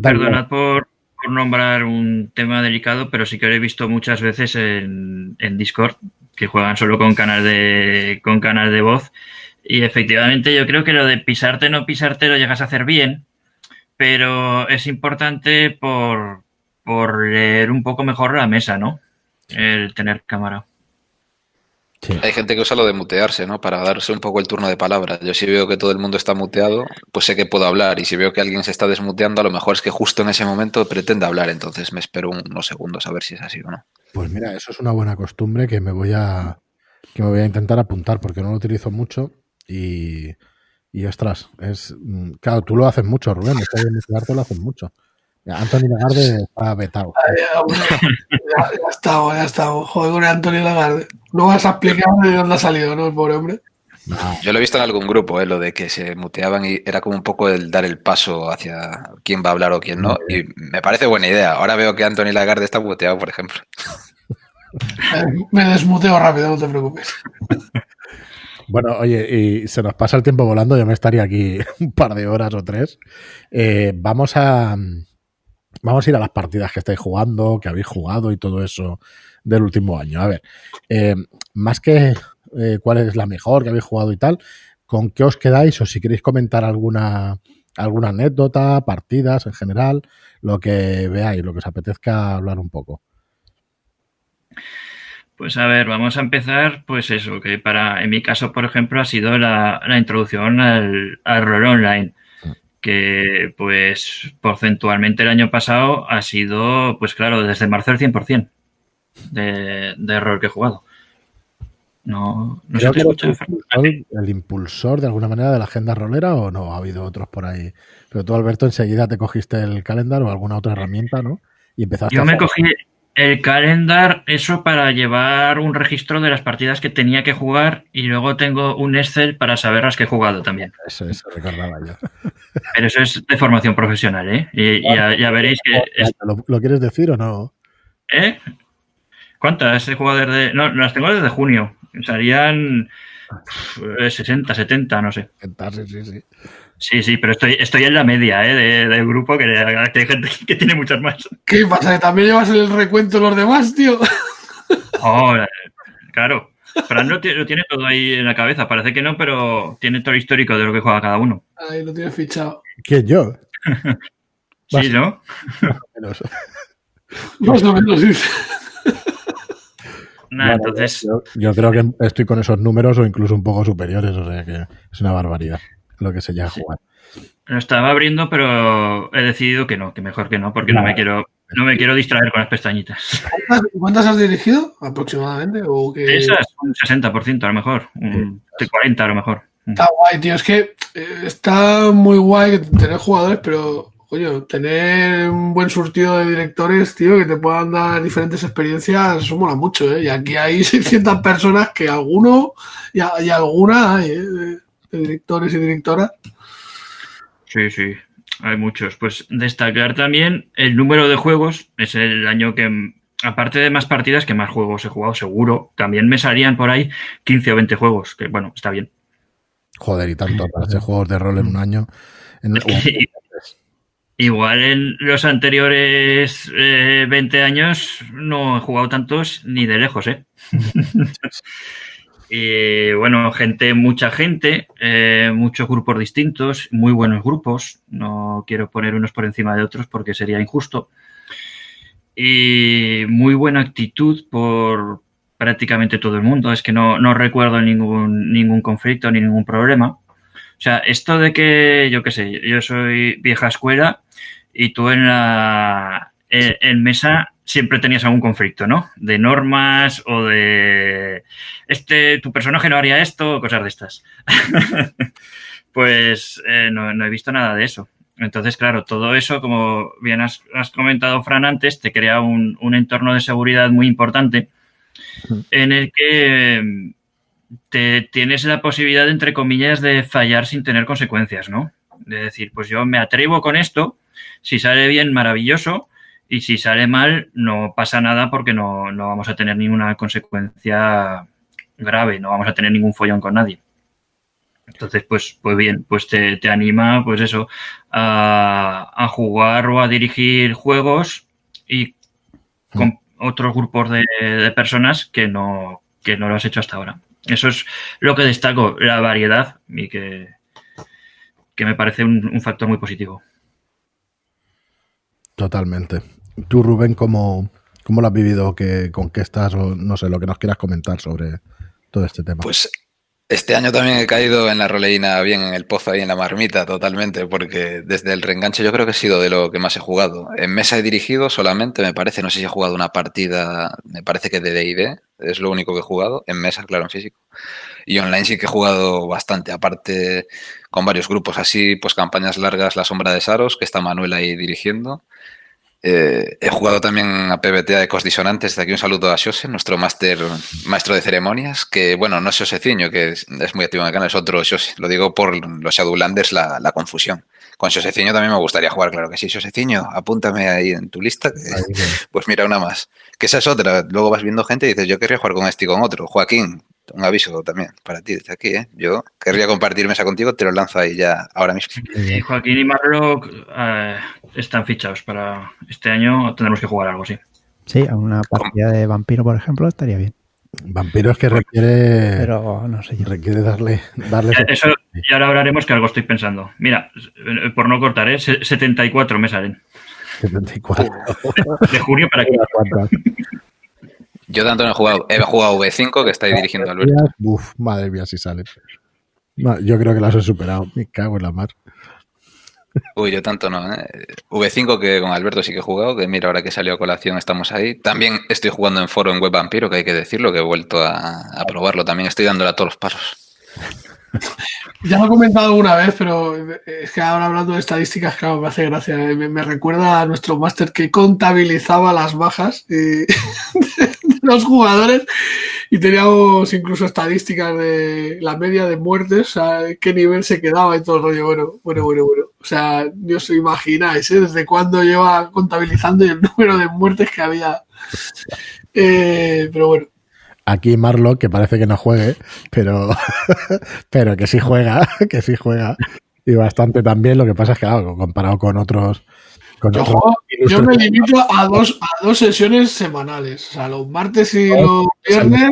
Perdonad por, nombrar un tema delicado, pero sí que lo he visto muchas veces en, Discord, que juegan solo con canal de, con canal de voz. Y efectivamente yo creo que lo de pisarte no pisarte lo llegas a hacer bien, pero es importante por, por leer un poco mejor la mesa, ¿no? El tener cámara. Hay gente que usa lo de mutearse, ¿no? Para darse un poco el turno de palabra. Yo si veo que todo el mundo está muteado, pues sé que puedo hablar. Y si veo que alguien se está desmuteando, a lo mejor es que justo en ese momento pretende hablar. Entonces me espero unos segundos a ver si es así o no. Pues mira, eso es una buena costumbre que me voy a, que me voy a intentar apuntar porque no lo utilizo mucho y, y ostras, es mm, claro, tú lo haces mucho, Rubén, esto de mutearte lo haces mucho. Anthony Lagarde está vetado. ya, ya, estamos, ya estamos. Joder con Anthony Lagarde. No vas a explicar de dónde ha salido, ¿no? El pobre hombre. Yo lo he visto en algún grupo, ¿eh? lo de que se muteaban y era como un poco el dar el paso hacia quién va a hablar o quién no. Y me parece buena idea. Ahora veo que Anthony Lagarde está muteado, por ejemplo. Me desmuteo rápido, no te preocupes. Bueno, oye, y se nos pasa el tiempo volando, yo me estaría aquí un par de horas o tres. Eh, vamos a, Vamos a ir a las partidas que estáis jugando, que habéis jugado y todo eso del último año. A ver, eh, más que eh, cuál es la mejor que habéis jugado y tal, ¿con qué os quedáis? O si queréis comentar alguna, alguna anécdota, partidas en general, lo que veáis, lo que os apetezca hablar un poco. Pues a ver, vamos a empezar, pues eso, que para, en mi caso, por ejemplo, ha sido la, introducción al, al rol online que pues porcentualmente el año pasado ha sido, pues claro, desde marzo el 100% de, de error que he jugado. No, no sé el, el, impulsor de alguna manera de la agenda rolera o no? Ha habido otros por ahí. Pero tú, Alberto, enseguida te cogiste el calendar o alguna otra herramienta, ¿no? Y empezaste Yo me cogí, el calendar, eso para llevar un registro de las partidas que tenía que jugar y luego tengo un Excel para saber las que he jugado también. Eso, eso recordaba yo. Pero eso es de formación profesional, ¿eh? Y ya, veréis que... ¿Lo, quieres decir o no? ¿Eh? ¿Cuántas he jugado desde...? No, las tengo desde junio. Serían 60, 70, no sé. Sí, sí, sí. Sí, sí, pero estoy, estoy en la media ¿eh? de, del grupo, que, hay gente que tiene muchas más. ¿Qué pasa? ¿Que también llevas el recuento los demás, tío? Oh, claro. Fran lo, lo tiene todo ahí en la cabeza. Parece que no, pero tiene todo el histórico de lo que juega cada uno. Ahí lo tienes fichado. ¿Quién, yo? sí, ¿no? Más o menos, sí. Nada, entonces... Yo, yo, creo que estoy con esos números o incluso un poco superiores, o sea que es una barbaridad lo que se llama jugar. Lo estaba abriendo, pero he decidido que no, que mejor que no, porque no, me quiero no me quiero distraer con las pestañitas. ¿Cuántas, has dirigido aproximadamente? ¿O Esas, un 60% a lo mejor, un 40 a lo mejor. Está guay, tío. Es que eh, está muy guay tener jugadores, pero, coño, tener un buen surtido de directores, tío, que te puedan dar diferentes experiencias, eso mola mucho, ¿eh? Y aquí hay 600 personas que alguno y, alguna hay, ¿eh? De directores y directoras. Sí, sí, hay muchos. Pues destacar también el número de juegos. Es el año que, aparte de más partidas, que más juegos he jugado, seguro. También me salían por ahí 15 o 20 juegos, que bueno, está bien. Joder, y tanto para hacer juegos de rol en un año. igual en los anteriores 20 eh, años no he jugado tantos ni de lejos, ¿eh? Y bueno, gente, mucha gente, eh, muchos grupos distintos, muy buenos grupos. No quiero poner unos por encima de otros porque sería injusto. Y muy buena actitud por prácticamente todo el mundo. Es que no, no recuerdo ningún, ningún conflicto ni ningún problema. O sea, esto de que, yo qué sé, yo soy vieja escuela y tú en la en mesa siempre tenías algún conflicto, ¿no? De normas o de este, tu personaje no haría esto, cosas de estas. pues eh, no, he visto nada de eso. Entonces, claro, todo eso, como bien has, comentado, Fran, antes, te crea un, entorno de seguridad muy importante en el que mm, te tienes la posibilidad, entre comillas, de fallar sin tener consecuencias, ¿no? De decir, pues yo me atrevo con esto, si sale bien, maravilloso, y si sale mal, no pasa nada porque no, vamos a tener ninguna consecuencia grave, no vamos a tener ningún follón con nadie. Entonces, pues, pues bien, pues te, anima, pues eso, a, jugar o a dirigir juegos y con otros grupos de, personas que no, que no lo has hecho hasta ahora. Eso es lo que destaco, la variedad y que, que me parece un factor muy positivo. Totalmente. Tú, Rubén, ¿cómo, cómo lo has vivido? ¿Con qué estás? O no sé, lo que nos quieras comentar sobre todo este tema. Pues este año también he caído en la roleína bien en el pozo ahí en la marmita, totalmente, porque desde el reenganche yo creo que ha sido de lo que más he jugado. En mesa he dirigido solamente, me parece, no sé si he jugado una partida, me parece que de DD, es lo único que he jugado, en mesa, claro, en físico. Y online sí que he jugado bastante, aparte con varios grupos así, pues campañas largas, La Sombra de Saros, que está Manuel ahí dirigiendo. Eh, he jugado también a PBTA de Ecos Disonantes. Desde aquí un saludo a Xose, nuestro máster, maestro de ceremonias, que bueno, no es Xoseciño, que es, muy activo en el canal, es otro Xose. Lo digo por los Shadowlanders, la, la confusión. Con Xoseciño también me gustaría jugar, claro que sí. Xoseciño, apúntame ahí en tu lista. pues mira, una más. Que esa es otra. Luego vas viendo gente y dices, yo querría jugar con este y con otro. Joaquín, un aviso también para ti desde aquí. ¿eh? Yo querría compartir mesa contigo, te lo lanzo ahí ya ahora mismo. Joaquín y Marlock eh, están fichados para este año. Tendremos que jugar algo, sí. Sí, a una partida de vampiro, por ejemplo, estaría bien. Vampiro es que requiere. Pero no sé. Requiere darle. darle Eso, y ahora hablaremos que algo estoy pensando. Mira, eh, por no cortar, ¿eh? 74 me salen. 74. De junio para que. Yo tanto no he jugado. He jugado V5, que estáis dirigiendo Alberto. Uf, madre mía, si sale. yo creo que las he superado. Me cago en la mar. Uy, yo tanto no. ¿eh? V5 que con Alberto sí que he jugado, que mira, ahora que salió a colación estamos ahí. También estoy jugando en foro en Web Vampiro, que hay que decirlo, que he vuelto a, probarlo. También estoy dándole a todos los pasos. Ya lo he comentado alguna vez, pero es que ahora hablando de estadísticas, claro, me hace gracia. Me, recuerda a nuestro máster que contabilizaba las bajas de los jugadores y teníamos incluso estadísticas de la media de muertes, o qué nivel se quedaba y todo el rollo. Bueno, bueno, bueno, bueno. O sea, ni os imagináis, ¿eh? Desde cuándo lleva contabilizando el número de muertes que había. Eh, pero bueno. Aquí Marlock, que parece que no juegue, pero, pero que sí juega, que sí juega. Y bastante también. Lo que pasa es que, claro, comparado con otros. Yo, me limito a dos, a dos sesiones semanales. O sea, los martes y los viernes.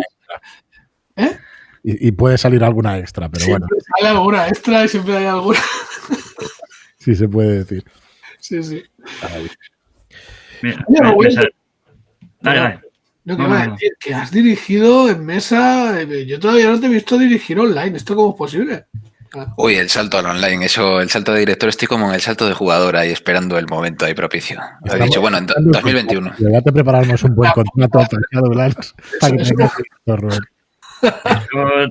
¿Eh? Y, puede salir alguna extra, pero siempre bueno. Sale alguna extra y siempre hay alguna. sí, se puede decir. Sí, sí. Mira, dale, dale. No, que, a decir, que has dirigido en mesa. Eh, yo todavía no te he visto dirigir online. ¿Esto cómo es posible? Uy, el salto al online, eso, el salto de director, estoy como en el salto de jugador ahí esperando el momento ahí propicio. He dicho, bueno, en 2021. Ya te preparamos un buen contrato para que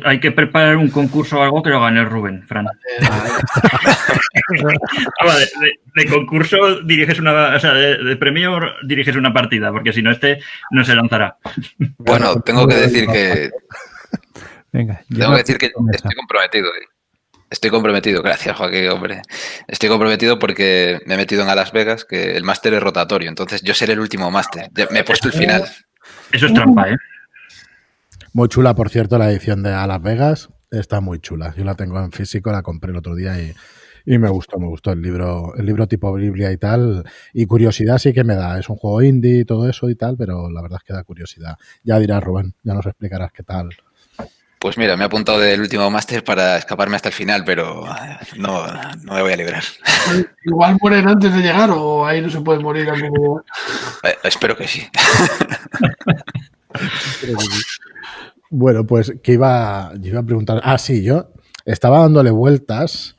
hay que preparar un concurso o algo que lo gane Rubén, Fran. de, concurso diriges una, o sea, de, premio diriges una partida, porque si no este no se lanzará. Bueno, tengo que decir que Venga, tengo que decir que estoy comprometido. Eh. Estoy comprometido, gracias Joaquín, hombre. Estoy comprometido porque me he metido en a Las Vegas, que el máster es rotatorio, entonces yo seré el último máster. Me he puesto el final. Eso es trampa, ¿eh? Muy chula, por cierto, la edición de A Las Vegas. Está muy chula. Yo la tengo en físico, la compré el otro día y, me gustó, me gustó el libro, el libro tipo Biblia y tal. Y curiosidad sí que me da. Es un juego indie y todo eso y tal, pero la verdad es que da curiosidad. Ya dirás, Rubén, ya nos explicarás qué tal. Pues mira, me he apuntado del último máster para escaparme hasta el final, pero no, no me voy a librar. Igual mueren antes de llegar o ahí no se puede morir. Eh, espero que sí. bueno, pues que iba, iba a preguntar. Ah, sí, yo estaba dándole vueltas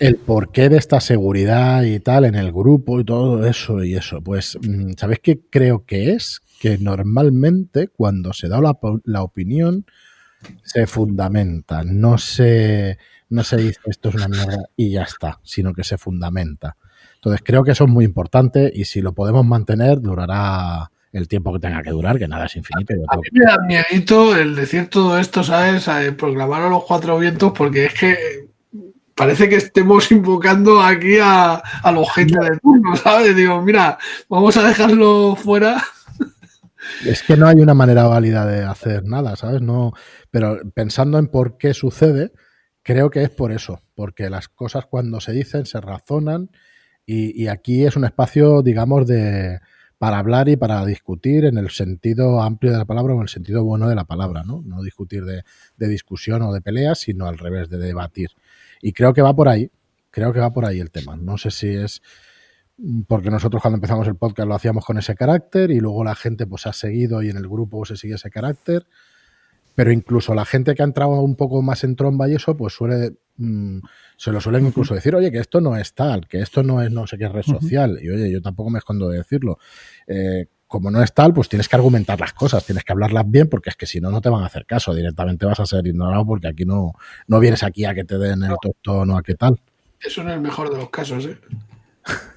el porqué de esta seguridad y tal en el grupo y todo eso y eso. Pues, mm, ¿sabéis qué creo que es? Que normalmente cuando se da la, la opinión se fundamenta, no se, no se dice esto es una mierda y ya está, sino que se fundamenta. Entonces creo que eso es muy importante y si lo podemos mantener durará el tiempo que tenga que durar, que nada es infinito. A mí me da miedito el decir todo esto, ¿sabes? Proclamar a los cuatro vientos, porque es que parece que estemos invocando aquí a, a los gente de turno, ¿sabes? Digo, mira, vamos a dejarlo fuera es que no hay una manera válida de hacer nada, ¿sabes? No, pero pensando en por qué sucede, creo que es por eso, porque las cosas cuando se dicen se razonan y, aquí es un espacio, digamos, de para hablar y para discutir en el sentido amplio de la palabra o en el sentido bueno de la palabra, ¿no? No discutir de, de discusión o de peleas, sino al revés, de debatir. Y creo que va por ahí, creo que va por ahí el tema. No sé si es porque nosotros cuando empezamos el podcast lo hacíamos con ese carácter y luego la gente pues ha seguido y en el grupo se sigue ese carácter. Pero incluso la gente que ha entrado un poco más en tromba y eso, pues suele, mm, se lo suelen incluso decir, oye, que esto no es tal, que esto no es no sé qué red social. Y oye, yo tampoco me escondo de decirlo. Eh, como no es tal, pues tienes que argumentar las cosas, tienes que hablarlas bien, porque es que si no, no te van a hacer caso. Directamente vas a ser ignorado porque aquí no, no vienes aquí a que te den el tostón o a qué tal. Eso no es el mejor de los casos, ¿eh?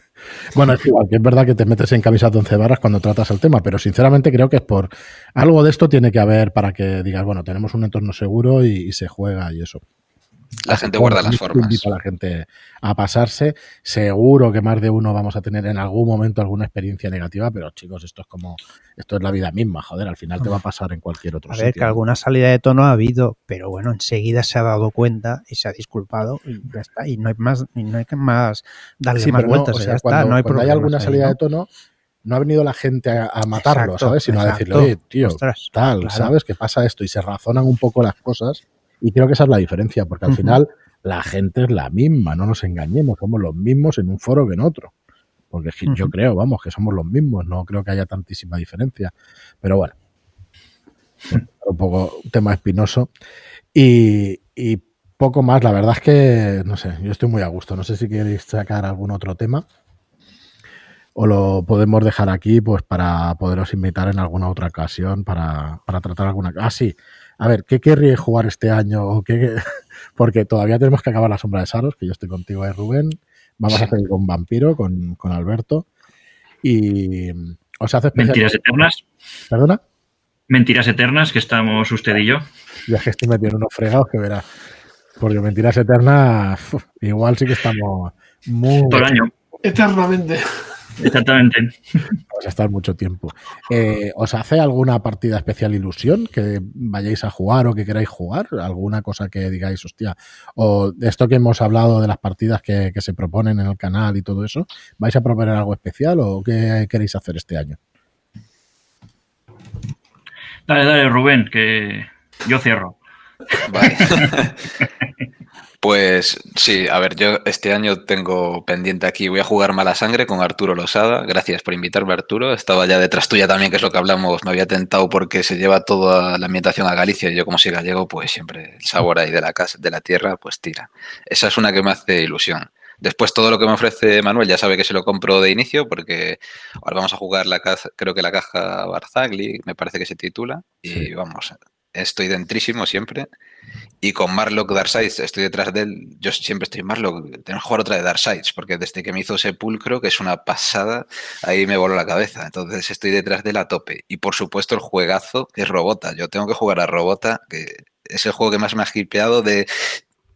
Bueno, es igual, que es verdad que te metes en camisa de once varas cuando tratas el tema, pero sinceramente creo que es por algo de esto tiene que haber para que digas, bueno, tenemos un entorno seguro y se juega y eso. La gente guarda las formas. Invita a la gente a pasarse. Seguro que más de uno vamos a tener en algún momento alguna experiencia negativa, pero chicos, esto es como, esto es la vida misma, joder, al final te va a pasar en cualquier otro sitio. A ver, que alguna salida de tono ha habido, pero bueno, enseguida se ha dado cuenta y se ha disculpado y ya está. Y no hay más, no hay que más darle más vueltas, ya está. No hay cuando hay alguna salida de tono, no ha venido la gente a, matarlo, ¿sabes? Sino a decirle, oye, tío, tal, ¿sabes? Que pasa esto y se razonan un poco las cosas y creo que esa es la diferencia, porque al final la gente es la misma, no nos engañemos, somos los mismos en un foro que en otro. Porque yo creo, vamos, que somos los mismos, no creo que haya tantísima diferencia. Pero bueno, un poco tema espinoso. Y, y poco más, la verdad es que, no sé, yo estoy muy a gusto. No sé si queréis sacar algún otro tema o lo podemos dejar aquí pues para poderos invitar en alguna otra ocasión para, para tratar alguna... Ah, sí, a ver, ¿qué querría jugar este año? qué, porque todavía tenemos que acabar la sombra de Saros, que yo estoy contigo ahí, Rubén. Vamos a hacer con Vampiro, con, Alberto. Y os hace ¿Mentiras eternas? ¿Perdona? Mentiras eternas, que estamos usted y yo. Ya que estoy metiendo unos fregados que verá. Porque mentiras eternas, igual sí que estamos muy. Todo el año. Eternamente. Exactamente. Vamos a estar mucho tiempo. Eh, ¿Os hace alguna partida especial ilusión que vayáis a jugar o que queráis jugar? ¿Alguna cosa que digáis, hostia? O de esto que hemos hablado de las partidas que, se proponen en el canal y todo eso, ¿vais a proponer algo especial o qué queréis hacer este año? Dale, dale, Rubén, que yo cierro. Vale. Pues sí, a ver, yo este año tengo pendiente aquí, voy a jugar Mala Sangre con Arturo Losada. Gracias por invitarme, Arturo. Estaba ya detrás tuya también, que es lo que hablamos. Me había tentado porque se lleva toda la ambientación a Galicia y yo como soy gallego, pues siempre el sabor ahí de la casa, de la tierra, pues tira. Esa es una que me hace ilusión. Después todo lo que me ofrece Manuel ya sabe que se lo compro de inicio porque ahora vamos a jugar la caja, creo que la caja Barzagli, me parece que se titula, y vamos, estoy dentrísimo siempre. Y con Marlock Darksides estoy detrás de él. Yo siempre estoy Marlock. Tenemos que jugar otra de Darksides, porque desde que me hizo Sepulcro, que es una pasada, ahí me voló la cabeza. Entonces estoy detrás de él a tope. Y por supuesto el juegazo, es Robota. Yo tengo que jugar a Robota, que es el juego que más me ha hipeado de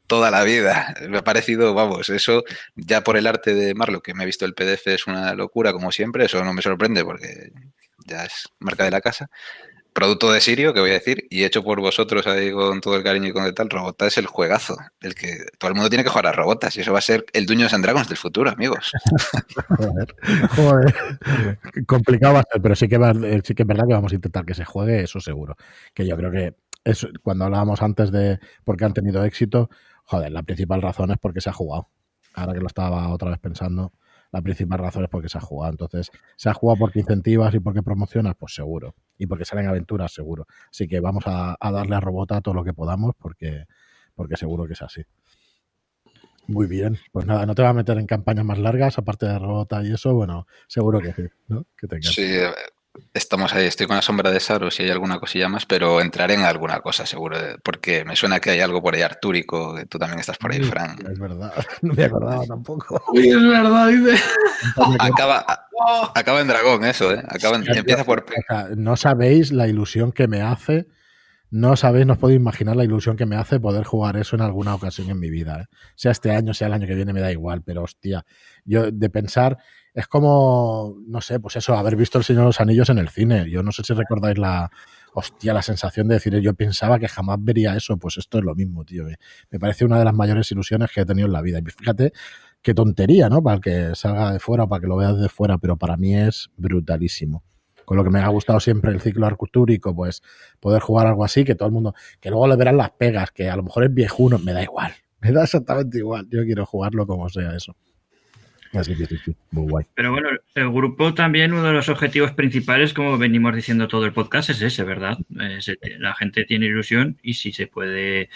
toda la vida. Me ha parecido, vamos, eso ya por el arte de Marlock, que me he visto el PDF, es una locura, como siempre. Eso no me sorprende porque ya es marca de la casa producto de Sirio, que voy a decir, y hecho por vosotros ahí con todo el cariño y con el tal, Robota es el juegazo, el que todo el mundo tiene que jugar a Robotas, y eso va a ser el dueño de Dragons del futuro, amigos. joder, joder. Complicado va a ser, pero sí que, eh, sí que es verdad que vamos a intentar que se juegue, eso seguro. Que yo creo que es, cuando hablábamos antes de por qué han tenido éxito, joder, la principal razón es porque se ha jugado. Ahora que lo estaba otra vez pensando, la principal razón es porque se ha jugado. Entonces, ¿se ha jugado porque incentivas y porque promocionas? Pues seguro. Y porque salen aventuras, seguro. Así que vamos a, darle a Robota todo lo que podamos porque, porque seguro que es así. Muy bien, pues nada, no te va a meter en campañas más largas, aparte de Robota y eso, bueno, seguro que sí, ¿no? Que Sí, Estamos ahí, estoy con la sombra de Saro si hay alguna cosilla más, pero entraré en alguna cosa seguro, porque me suena que hay algo por ahí artúrico, que tú también estás por ahí, Fran. Es verdad, no me acordaba tampoco. Uy, es verdad, dice. acaba, acaba en dragón eso, ¿eh? Acaba empieza por... no sabéis la ilusión que me hace, no sabéis, no os podéis imaginar la ilusión que me hace poder jugar eso en alguna ocasión en mi vida. ¿eh? Sea este año, sea el año que viene, me da igual, pero hostia, yo de pensar es como, no sé, pues eso, haber visto El Señor de los Anillos en el cine. Yo no sé si recordáis la, hostia, la sensación de decir, yo pensaba que jamás vería eso, pues esto es lo mismo, tío. Me parece una de las mayores ilusiones que he tenido en la vida. Y fíjate qué tontería, ¿no? Para que salga de fuera, para que lo veas de fuera, pero para mí es brutalísimo. Con lo que me ha gustado siempre el ciclo arcutúrico, pues poder jugar algo así, que todo el mundo, que luego le verán las pegas, que a lo mejor es viejuno, me da igual, me da exactamente igual. Yo quiero jugarlo como sea eso. Así que sí, muy guay. Pero bueno, el grupo también, uno de los objetivos principales, como venimos diciendo todo el podcast, es ese, ¿verdad? la gente tiene ilusión y si se puede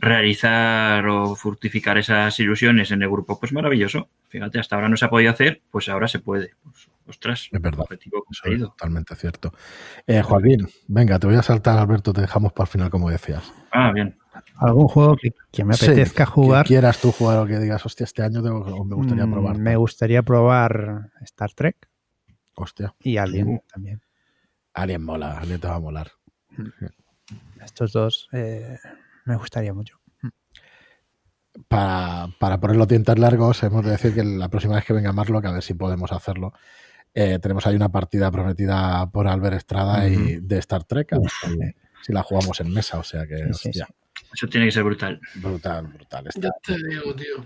realizar o fructificar esas ilusiones en el grupo, pues maravilloso. Fíjate, hasta ahora no se ha podido hacer, pues ahora se puede. Pues, ostras, es verdad. Objetivo es totalmente cierto. Eh, Joaquín, venga, te voy a saltar, Alberto, te dejamos para el final, como decías. Ah, bien. ¿Algún juego que, me apetezca jugar? Que quieras tú jugar o que digas, hostia, este año me gustaría mm, probar. Me gustaría probar Star Trek. Hostia. Y Alien también. Alien mola, Alien te va a molar. Mm. Estos dos eh, me gustaría mucho. Mm. Para, para poner los dientes largos, hemos de decir que la próxima vez que venga Marlock, a ver si podemos hacerlo. Eh, tenemos ahí una partida prometida por Albert Estrada y de Star Trek. A ver si, la jugamos en mesa, o sea que, hostia. Eso tiene que ser brutal. Brutal, brutal. ya te digo, tío.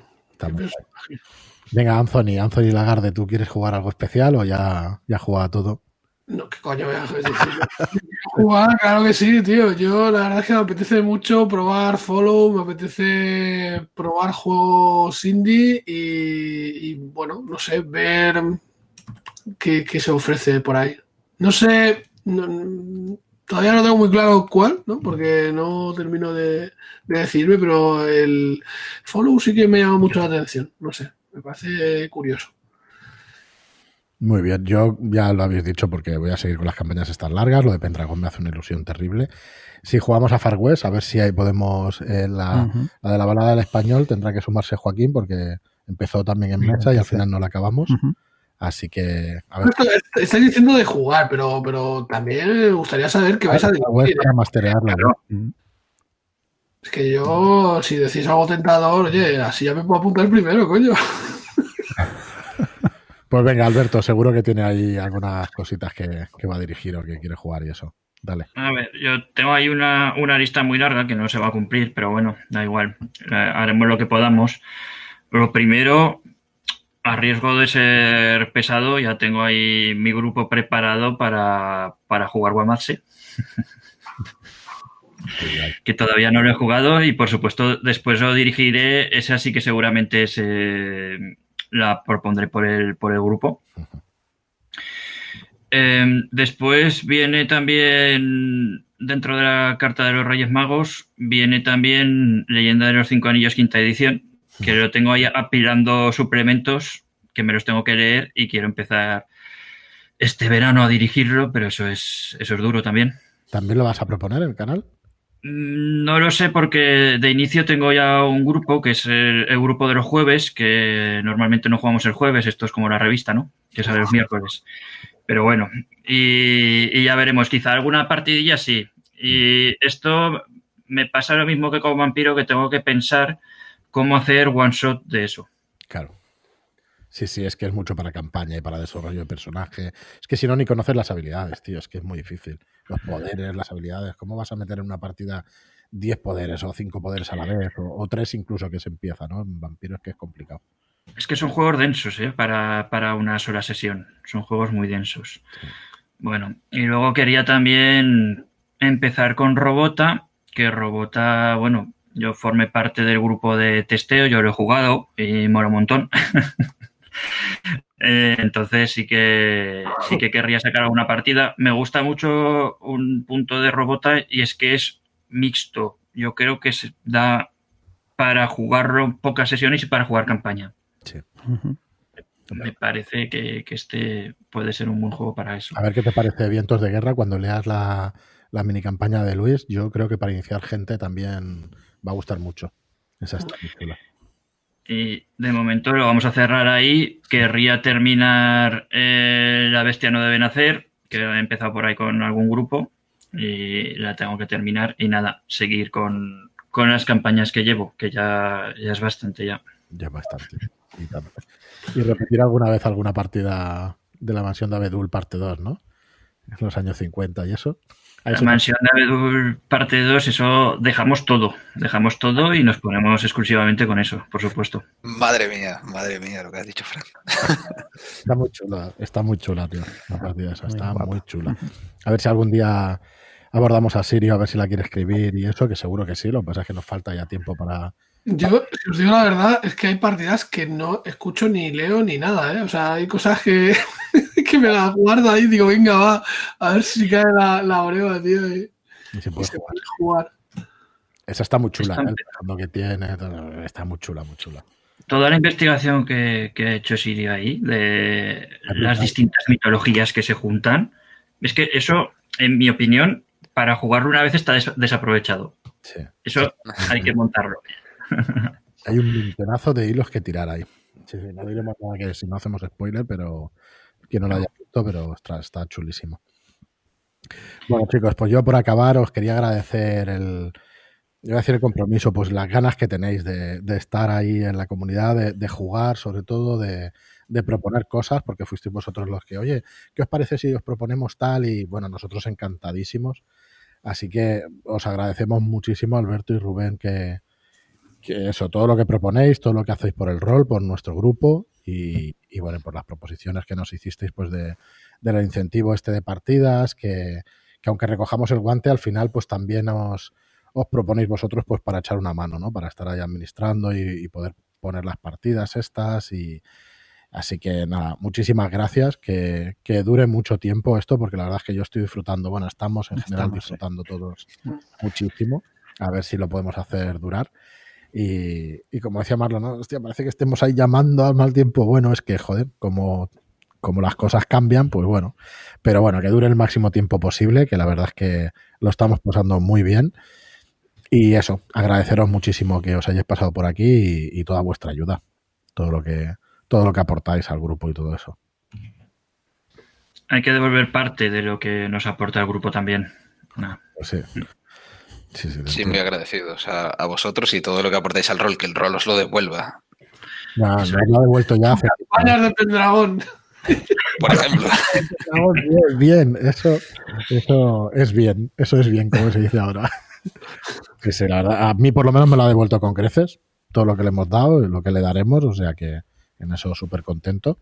Venga, Anthony, Anthony Lagarde, ¿tú quieres jugar algo especial o ya, ya jugado todo? No, ¿qué coño voy a jugar? Claro que sí, tío. Yo la verdad es que me apetece mucho probar Follow, me apetece probar juegos indie y, bueno, no sé, ver qué, qué, se ofrece por ahí. No sé, Todavía no tengo muy claro cuál, ¿no? Porque no termino de, decirme, pero el follow sí que me llama mucho la atención. No sé, me parece curioso. Muy bien, yo ya lo habéis dicho porque voy a seguir con las campañas estas largas. Lo de Pendragon me hace una ilusión terrible. Si jugamos a Far West, a ver si ahí podemos. Eh, la, de la balada del español tendrá que sumarse Joaquín porque empezó también en mesa y al final no la acabamos. Así que. A ver. Estáis diciendo de jugar, pero, pero también me gustaría saber qué vais a decir. Para ¿eh? Es que yo, si decís algo tentador, oye, así ya me puedo apuntar primero, coño. Pues venga, Alberto, seguro que tiene ahí algunas cositas que, va a dirigir o que quiere jugar y eso. Dale. A ver, yo tengo ahí una, una, lista muy larga que no se va a cumplir, pero bueno, da igual. Eh, haremos lo que podamos. Lo primero, a riesgo de ser pesado, ya tengo ahí mi grupo preparado para, jugar Guamatse. que todavía no lo he jugado y por supuesto después lo dirigiré. Esa sí que seguramente se la propondré por el, por el grupo. Em, después viene también, dentro de la Carta de los Reyes Magos, viene también Leyenda de los Cinco Anillos, quinta edición, que lo tengo ahí apilando suplementos que me los tengo que leer y quiero empezar este verano a dirigirlo, pero eso es, eso es duro también. ¿También lo vas a proponer en el canal? Mm, no lo sé porque de inicio tengo ya un grupo que es el, grupo de los jueves, que normalmente no jugamos el jueves, esto es como la revista, ¿no? Que sale los miércoles. Pero bueno, y, ya veremos, quizá alguna partidilla sí. Y esto me pasa lo mismo que con Vampiro, que tengo que pensar cómo hacer one shot de eso. Claro. Sí, sí, es que es mucho para campaña y para desarrollo de personaje. Es que si no, ni conoces las habilidades, tío, es que es muy difícil los poderes, las habilidades. ¿Cómo vas a meter en una partida 10 poderes o 5 poderes a la vez? O, 3 incluso que se empieza, ¿no? En Vampiro es que es complicado. Es que son juegos densos, ¿eh? Para, una sola sesión. Son juegos muy densos. Bueno, y luego quería también empezar con Robota, que Robota, bueno, yo formé parte del grupo de testeo, yo lo he jugado y mola un montón. Eh, entonces sí que sí que querría sacar alguna partida. Me gusta mucho un punto de Robota y es que es mixto. Yo creo que se da para jugarlo pocas sesiones y para jugar campaña. Sí. Me parece que, este puede ser un buen juego para eso. A ver qué te parece Vientos de Guerra cuando leas la, la mini campaña de Luis. Yo creo que para iniciar gente también va a gustar mucho. Esa está y de momento lo vamos a cerrar ahí. Querría terminar eh, La Bestia no debe nacer, que he empezado por ahí con algún grupo y la tengo que terminar. Y nada, seguir con, las campañas que llevo, que ya, ya es bastante ya. Ya bastante. Y, repetir alguna vez alguna partida de la mansión de Abedul parte 2, ¿no? En los años 50 y eso. La mansión de Abedul parte 2, eso dejamos todo, dejamos todo y nos ponemos exclusivamente con eso, por supuesto. Madre mía, madre mía, lo que has dicho, Frank. Está muy chula, está muy chula, tío, la partida esa, está muy, chula. A ver si algún día abordamos a Sirio, a ver si la quiere escribir y eso, que seguro que sí, lo que pasa es que nos falta ya tiempo para... Yo, si os digo la verdad, es que hay partidas que no escucho ni leo ni nada, ¿eh? O sea, hay cosas que que me la guardo ahí digo, venga, va, a ver si cae la, la tío. Y, se puede, jugar. Esa está muy chula, ¿eh? lo que tiene, está muy chula, muy chula. Toda la investigación que, que ha hecho Sirio ahí, de las distintas mitologías que se juntan, es que eso, en mi opinión, para jugarlo una vez está desaprovechado. Sí. Eso hay que montarlo. Hay un linternazo de hilos que tirar ahí. Sí, sí, no diremos nada que si no hacemos spoiler, pero que no lo haya visto, pero está chulísimo. Bueno, chicos, pues yo por acabar os quería agradecer el, yo voy a decir el compromiso, pues las ganas que tenéis de, estar ahí en la comunidad, de, jugar, sobre todo, de, proponer cosas, porque fuisteis vosotros los que, oye, ¿qué os parece si os proponemos tal? Y bueno, nosotros encantadísimos. Así que os agradecemos muchísimo, Alberto y Rubén, que, que eso, todo lo que proponéis, todo lo que hacéis por el rol, por nuestro grupo y, bueno, por las proposiciones que nos hicisteis pues de, del incentivo este de partidas, que, aunque recojamos el guante, al final pues también os, os proponéis vosotros pues para echar una mano, ¿no? Para estar ahí administrando y, poder poner las partidas estas y así que nada, muchísimas gracias, que, que, dure mucho tiempo esto, porque la verdad es que yo estoy disfrutando, bueno, estamos en general disfrutando todos muchísimo, a ver si lo podemos hacer durar. Y, como decía Marlon, ¿no? Hostia, parece que estemos ahí llamando al mal tiempo. Bueno, es que, joder, como, como las cosas cambian, pues bueno. Pero bueno, que dure el máximo tiempo posible, que la verdad es que lo estamos pasando muy bien. Y eso, agradeceros muchísimo que os hayáis pasado por aquí y, toda vuestra ayuda. Todo lo que, todo lo que aportáis al grupo y todo eso. Hay que devolver parte de lo que nos aporta el grupo también. Pues sí. Sí, muy agradecidos a, vosotros y todo lo que aportáis al rol, que el rol os lo devuelva. No, no lo ha devuelto ya. de Pendragón. Por ejemplo. Bien, bien, eso, eso es bien, eso es bien, como se dice ahora. a mí por lo menos me lo ha devuelto con creces, todo lo que le hemos dado y lo que le daremos, o sea que en eso súper contento.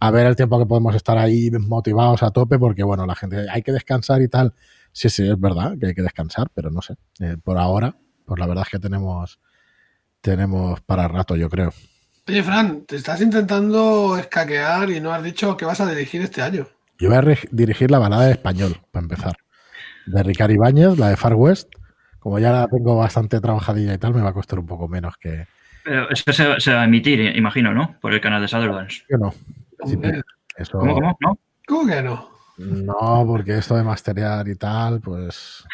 A ver el tiempo que podemos estar ahí motivados a tope, porque bueno, la gente hay que descansar y tal. Sí, sí, es verdad que hay que descansar, pero no sé. Eh, por ahora, pues la verdad es que tenemos, tenemos para rato, yo creo. Oye, Fran, te estás intentando escaquear y no has dicho que vas a dirigir este año. Yo voy a dirigir la balada de español, para empezar. De Ricard Ibáñez, la de Far West. Como ya la tengo bastante trabajadilla y tal, me va a costar un poco menos que. Pero eso se, se va a emitir, imagino, ¿no? Por el canal de Shadowlands. Yo no. ¿Cómo, cómo? ¿No? ¿Cómo que no? No, porque esto de masterear y tal, pues.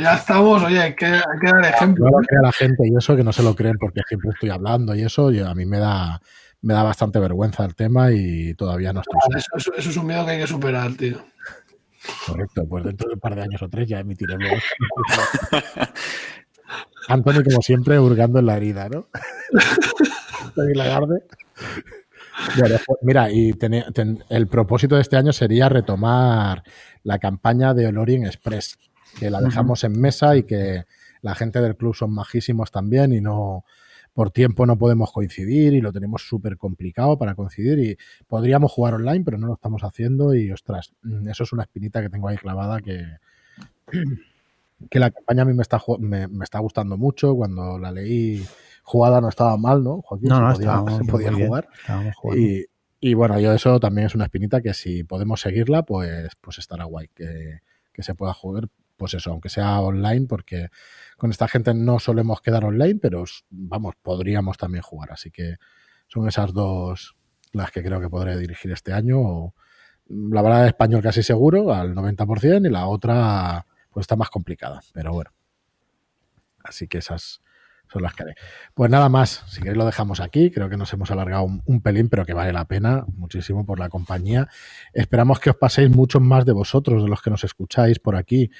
ya estamos, oye, hay que, dar ejemplo. No lo crea la gente y eso que no se lo creen porque siempre estoy hablando y eso, a mí me da, me da bastante vergüenza el tema y todavía no estoy. eso, es un miedo que hay que superar, tío. Correcto, pues dentro de un par de años o tres ya emitiremos. Antonio, como siempre, hurgando en la herida, ¿no? Pues mira, y el propósito de este año sería retomar la campaña de Olorien Express, que la dejamos en mesa y que la gente del club son majísimos también y no por tiempo no podemos coincidir y lo tenemos súper complicado para coincidir y podríamos jugar online, pero no lo estamos haciendo y ostras, mm, eso es una espinita que tengo ahí clavada que, que la campaña a mí me está, me, está gustando mucho. Cuando la leí jugada no estaba mal, ¿no, Joaquín? No, no, se podía, jugar. Y, y, bueno, yo eso también es una espinita que si podemos seguirla, pues, pues estará guay que, que se pueda jugar pues eso, aunque sea online, porque con esta gente no solemos quedar online, pero vamos, podríamos también jugar. Así que son esas dos las que creo que podré dirigir este año. La verdad de español casi seguro, al 90%, y la otra pues está más complicada, pero bueno. Así que esas las que. Pues nada más, si queréis lo dejamos aquí, creo que nos hemos alargado un, pelín, pero que vale la pena muchísimo por la compañía. Esperamos que os paséis muchos más de vosotros, de los que nos escucháis por aquí.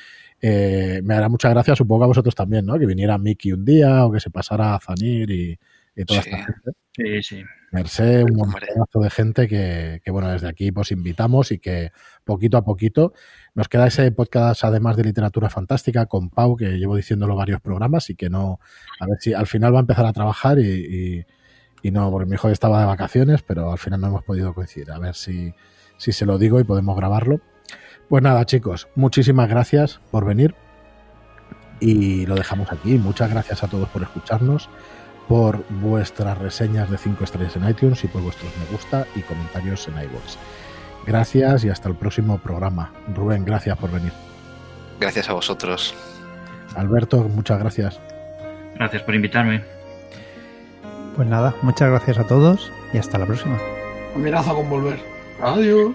Eh, me hará mucha gracia, supongo a vosotros también, ¿no? Que viniera Mickey un día o que se pasara a Zanir y, toda esta gente. Sí, sí. Merced, un montón de gente que, que, bueno, desde aquí pues invitamos y que poquito a poquito nos queda ese podcast además de literatura fantástica con Pau, que llevo diciéndolo varios programas y que no, a ver si al final va a empezar a trabajar y, y, no, porque mi hijo estaba de vacaciones, pero al final no hemos podido coincidir. A ver si, si se lo digo y podemos grabarlo. Pues nada, chicos, muchísimas gracias por venir y lo dejamos aquí. Muchas gracias a todos por escucharnos por vuestras reseñas de 5 estrellas en iTunes y por vuestros me gusta y comentarios en iVoox. Gracias y hasta el próximo programa. Rubén, gracias por venir. Gracias a vosotros. Alberto, muchas gracias. Gracias por invitarme. Pues nada, muchas gracias a todos y hasta la próxima. Amenaza con volver. Adiós.